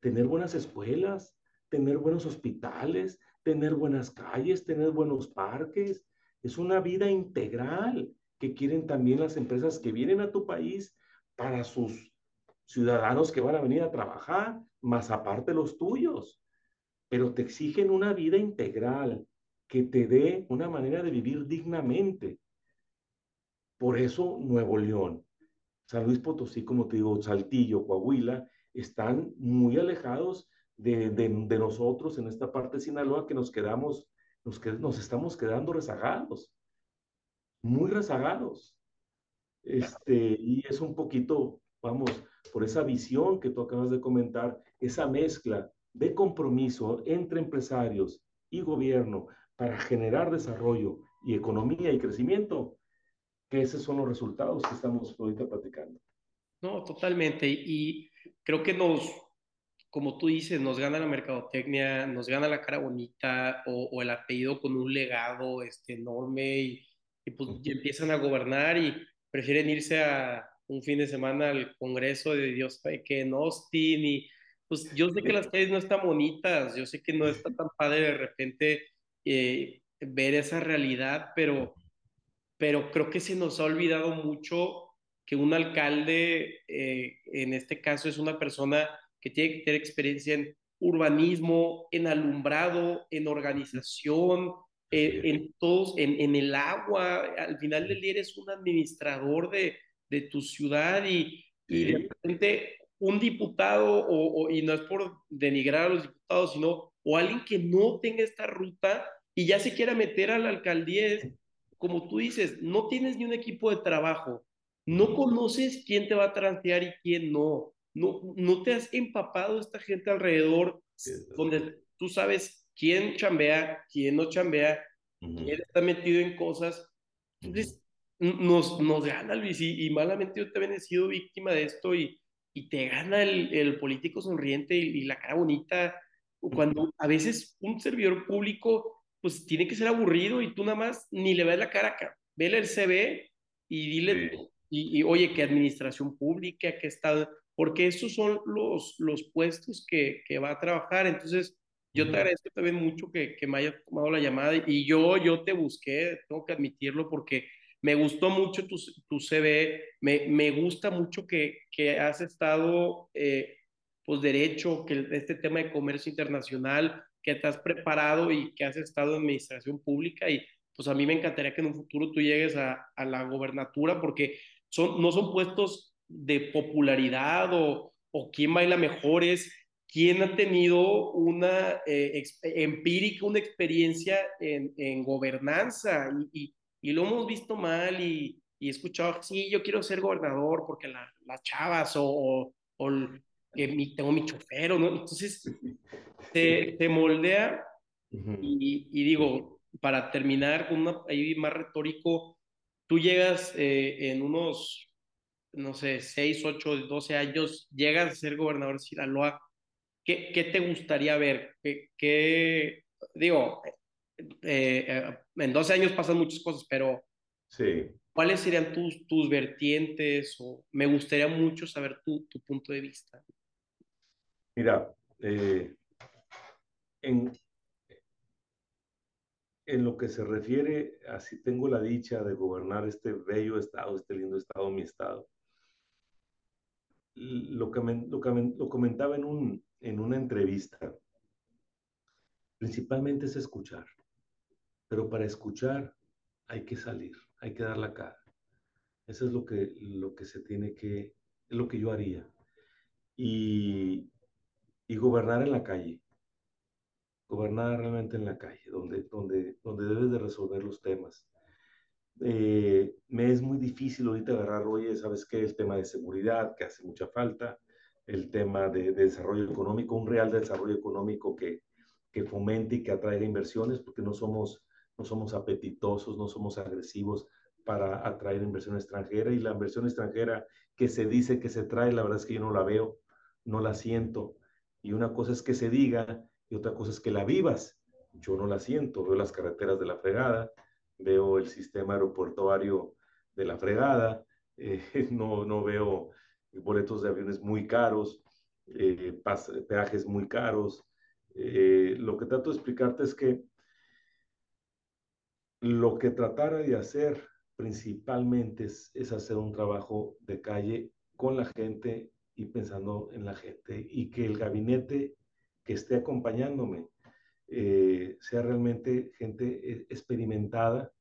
tener buenas escuelas, tener buenos hospitales, tener buenas calles, tener buenos parques. Es una vida integral que quieren también las empresas que vienen a tu país para sus ciudadanos que van a venir a trabajar, más aparte los tuyos. Pero te exigen una vida integral, que te dé una manera de vivir dignamente. Por eso Nuevo León, San Luis Potosí, como te digo, Saltillo, Coahuila, están muy alejados de, de, nosotros en esta parte de Sinaloa que nos quedamos nos, que, nos estamos quedando rezagados, muy rezagados. Este, y es un poquito, vamos, por esa visión que tú acabas de comentar, esa mezcla de compromiso entre empresarios y gobierno para generar desarrollo y economía y crecimiento, que esos son los resultados que estamos ahorita platicando. No, totalmente. Y creo que nos, como tú dices, nos gana la mercadotecnia, nos gana la cara bonita o, o el apellido con un legado este, enorme y, y pues y empiezan a gobernar y prefieren irse a un fin de semana al Congreso de Dios que en Austin y pues yo sé que las calles no están bonitas, yo sé que no está tan padre de repente eh, ver esa realidad, pero, pero creo que se nos ha olvidado mucho que un alcalde, eh, en este caso, es una persona que tiene que tener experiencia en urbanismo, en alumbrado, en organización, eh, en todos, en, en, el agua. Al final del día eres un administrador de, de tu ciudad y, y de repente un diputado, o, o, y no es por denigrar a los diputados, sino o alguien que no tenga esta ruta y ya se quiera meter a la alcaldía, como tú dices, no tienes ni un equipo de trabajo, no conoces quién te va a transear y quién no, no, no te has empapado esta gente alrededor, donde tú sabes quién chambea, quién no chambea, uh -huh. quién está metido en cosas. Entonces, uh -huh. nos, nos gana Luis, y, y, malamente yo también he sido víctima de esto, y, y te gana el, el político sonriente y, y, la cara bonita, cuando a veces un servidor público, pues tiene que ser aburrido y tú nada más ni le ves la cara, vele el CV y dile, sí. y, y, oye, qué administración pública, qué estado, porque esos son los, los puestos que, que va a trabajar. Entonces, yo te agradezco también mucho que, que me hayas tomado la llamada y yo, yo te busqué, tengo que admitirlo, porque me gustó mucho tu, tu CV, me, me gusta mucho que, que has estado, eh, pues, derecho, que este tema de comercio internacional, que te has preparado y que has estado en administración pública y pues a mí me encantaría que en un futuro tú llegues a, a la gobernatura porque son, no son puestos de popularidad o, o quién baila mejor, es quién ha tenido una eh, empírica, una experiencia en, en gobernanza y, y, y, lo hemos visto mal y, y, escuchado, sí, yo quiero ser gobernador porque la, las chavas o, o, o que mi, tengo mi chofer, ¿no? Entonces, te, te moldea uh -huh. y, y, digo, para terminar con una ahí más retórico, tú llegas eh, en unos, no sé, 6, 8, 12 años, llegas a ser gobernador de Sinaloa, ¿qué, qué te gustaría ver? ¿Qué, qué digo, eh, eh, en 12 años pasan muchas cosas, pero sí. ¿cuáles serían tus, tus vertientes? O me gustaría mucho saber tu, tu punto de vista. Mira, eh, en, en lo que se refiere a si tengo la dicha de gobernar este bello estado, este lindo estado, mi estado, lo, que me, lo, que me, lo comentaba en, un, en una entrevista, principalmente es escuchar, pero para escuchar hay que salir, hay que dar la cara. Eso es lo que, lo que se tiene que, es lo que yo haría. Y, y gobernar en la calle, gobernar realmente en la calle, donde, donde, donde debes de resolver los temas. Eh, me es muy difícil ahorita agarrar, oye, ¿sabes qué? El tema de seguridad, que hace mucha falta, el tema de, de desarrollo económico, un real desarrollo económico que, que fomente y que atraiga inversiones, porque no somos, no somos apetitosos, no somos agresivos para atraer inversión extranjera y la inversión extranjera que se dice que se trae, la verdad es que yo no la veo, no la siento. Y una cosa es que se diga y otra cosa es que la vivas. Yo no la siento, veo las carreteras de la fregada, veo el sistema aeroportuario de la fregada, eh, no, no veo boletos de aviones muy caros, eh, peajes muy caros. Eh, lo que trato de explicarte es que lo que tratara de hacer principalmente es, es hacer un trabajo de calle con la gente y pensando en la gente y que el gabinete que esté acompañándome eh, sea realmente gente experimentada,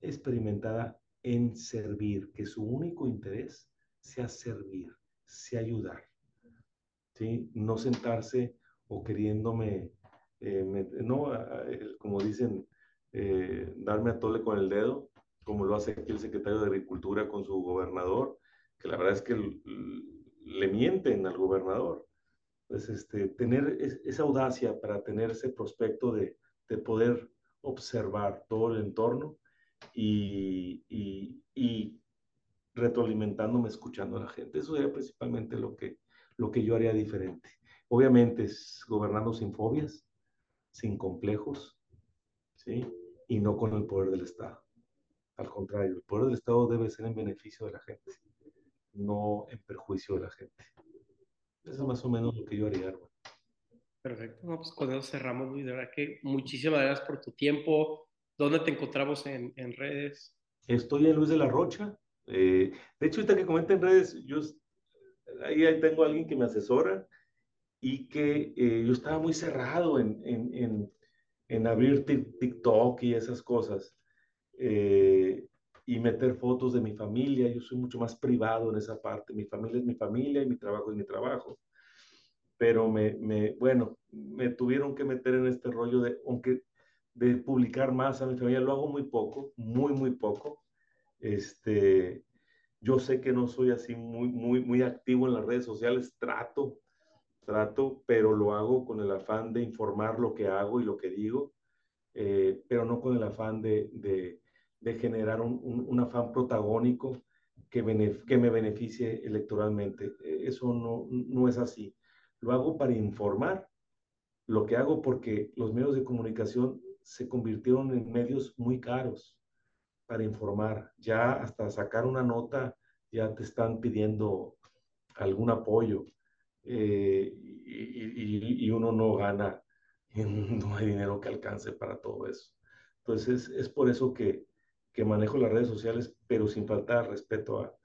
experimentada en servir, que su único interés sea servir, sea ayudar, ¿sí? No sentarse o queriéndome, eh, me, no, como dicen, eh, darme a tole con el dedo, como lo hace aquí el secretario de Agricultura con su gobernador, que la verdad es que le mienten al gobernador. Pues este, tener esa audacia para tener ese prospecto de, de poder observar todo el entorno y, y, retroalimentándome, escuchando a la gente. Eso sería principalmente lo que, lo que yo haría diferente. Obviamente es gobernando sin fobias, sin complejos, ¿sí? Y no con el poder del Estado. Al contrario, el poder del Estado debe ser en beneficio de la gente, no en perjuicio de la gente. Eso es más o menos lo que yo haría, hermano. Perfecto, pues con eso cerramos, Luis. De verdad que muchísimas gracias por tu tiempo. ¿Dónde te encontramos en, en redes? Estoy en Luis de la Rocha. Eh, de hecho, ahorita que comenta en redes, yo ahí, ahí tengo a alguien que me asesora y que eh, yo estaba muy cerrado en, en, en, en, abrir TikTok y esas cosas. Eh, y meter fotos de mi familia. Yo soy mucho más privado en esa parte. Mi familia es mi familia y mi trabajo es mi trabajo. Pero me, me bueno, me tuvieron que meter en este rollo de, aunque de publicar más a mi familia, lo hago muy poco, muy, muy poco. Este, yo sé que no soy así muy, muy, muy activo en las redes sociales, trato, trato, pero lo hago con el afán de informar lo que hago y lo que digo, eh, pero no con el afán de, de de generar un, un, afán protagónico que, que, me beneficie electoralmente. E, eso no, no es así. Lo hago para informar. Lo que hago porque los medios de comunicación se convirtieron en medios muy caros para informar. Ya hasta sacar una nota ya te están pidiendo algún apoyo eh, y, y, uno no gana, no hay dinero que alcance para todo eso. Entonces es por eso que, que manejo las redes sociales, pero sin faltar respeto a,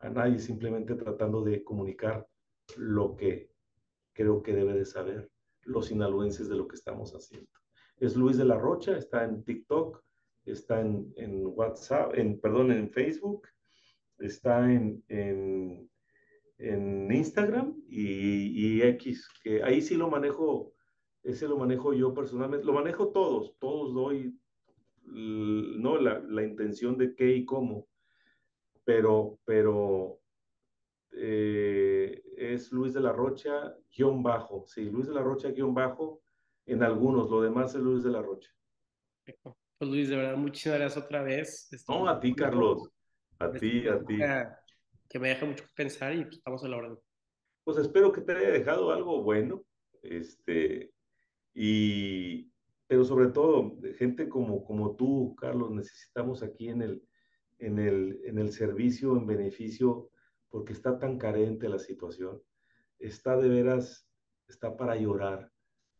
a nadie, simplemente tratando de comunicar lo que creo que debe de saber los sinaloenses de lo que estamos haciendo. Es Luis de la Rocha, está en TikTok, está en, en WhatsApp, en, perdón, en Facebook, está en, en, en Instagram y, y, X, que ahí sí lo manejo, ese lo manejo yo personalmente, lo manejo todos, todos doy no la, la, intención de qué y cómo, pero, pero eh, es Luis de la Rocha guion bajo, sí, Luis de la Rocha guion bajo en algunos, lo demás es Luis de la Rocha. Pues Luis, de verdad, muchísimas gracias otra vez. no, a ti, Carlos, a ti, a ti. Que me deja mucho que pensar y pues, estamos a la orden. Pues espero que te haya dejado algo bueno, este, y, pero sobre todo, gente como, como tú, Carlos, necesitamos aquí en el, en, el, en el servicio, en beneficio, porque está tan carente la situación. Está de veras, está para llorar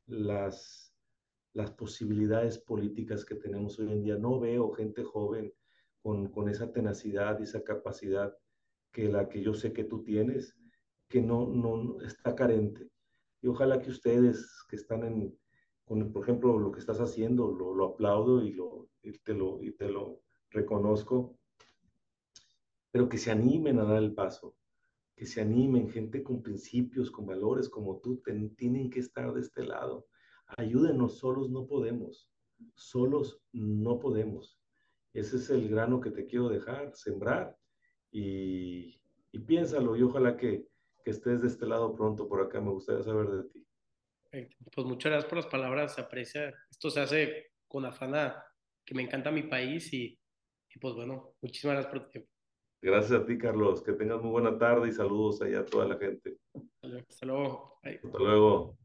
las, las posibilidades políticas que tenemos hoy en día. No veo gente joven con, con esa tenacidad y esa capacidad que la que yo sé que tú tienes, que no, no está carente. Y ojalá que ustedes que están en, con, por ejemplo, lo que estás haciendo, lo, aplaudo y, lo, y, te lo, y te lo reconozco, pero que se animen a dar el paso, que se animen, gente con principios, con valores como tú, tienen que estar de este lado. Ayúdenos, solos no podemos, solos no podemos. Ese es el grano que te quiero dejar, sembrar y, y piénsalo y ojalá que, que estés de este lado pronto por acá, me gustaría saber de ti. Pues muchas gracias por las palabras, se aprecia. Esto se hace con afán que me encanta mi país y, y, pues bueno, muchísimas gracias por tu tiempo. Gracias a ti, Carlos. Que tengas muy buena tarde y saludos allá a toda la gente. Hasta luego. Hasta luego.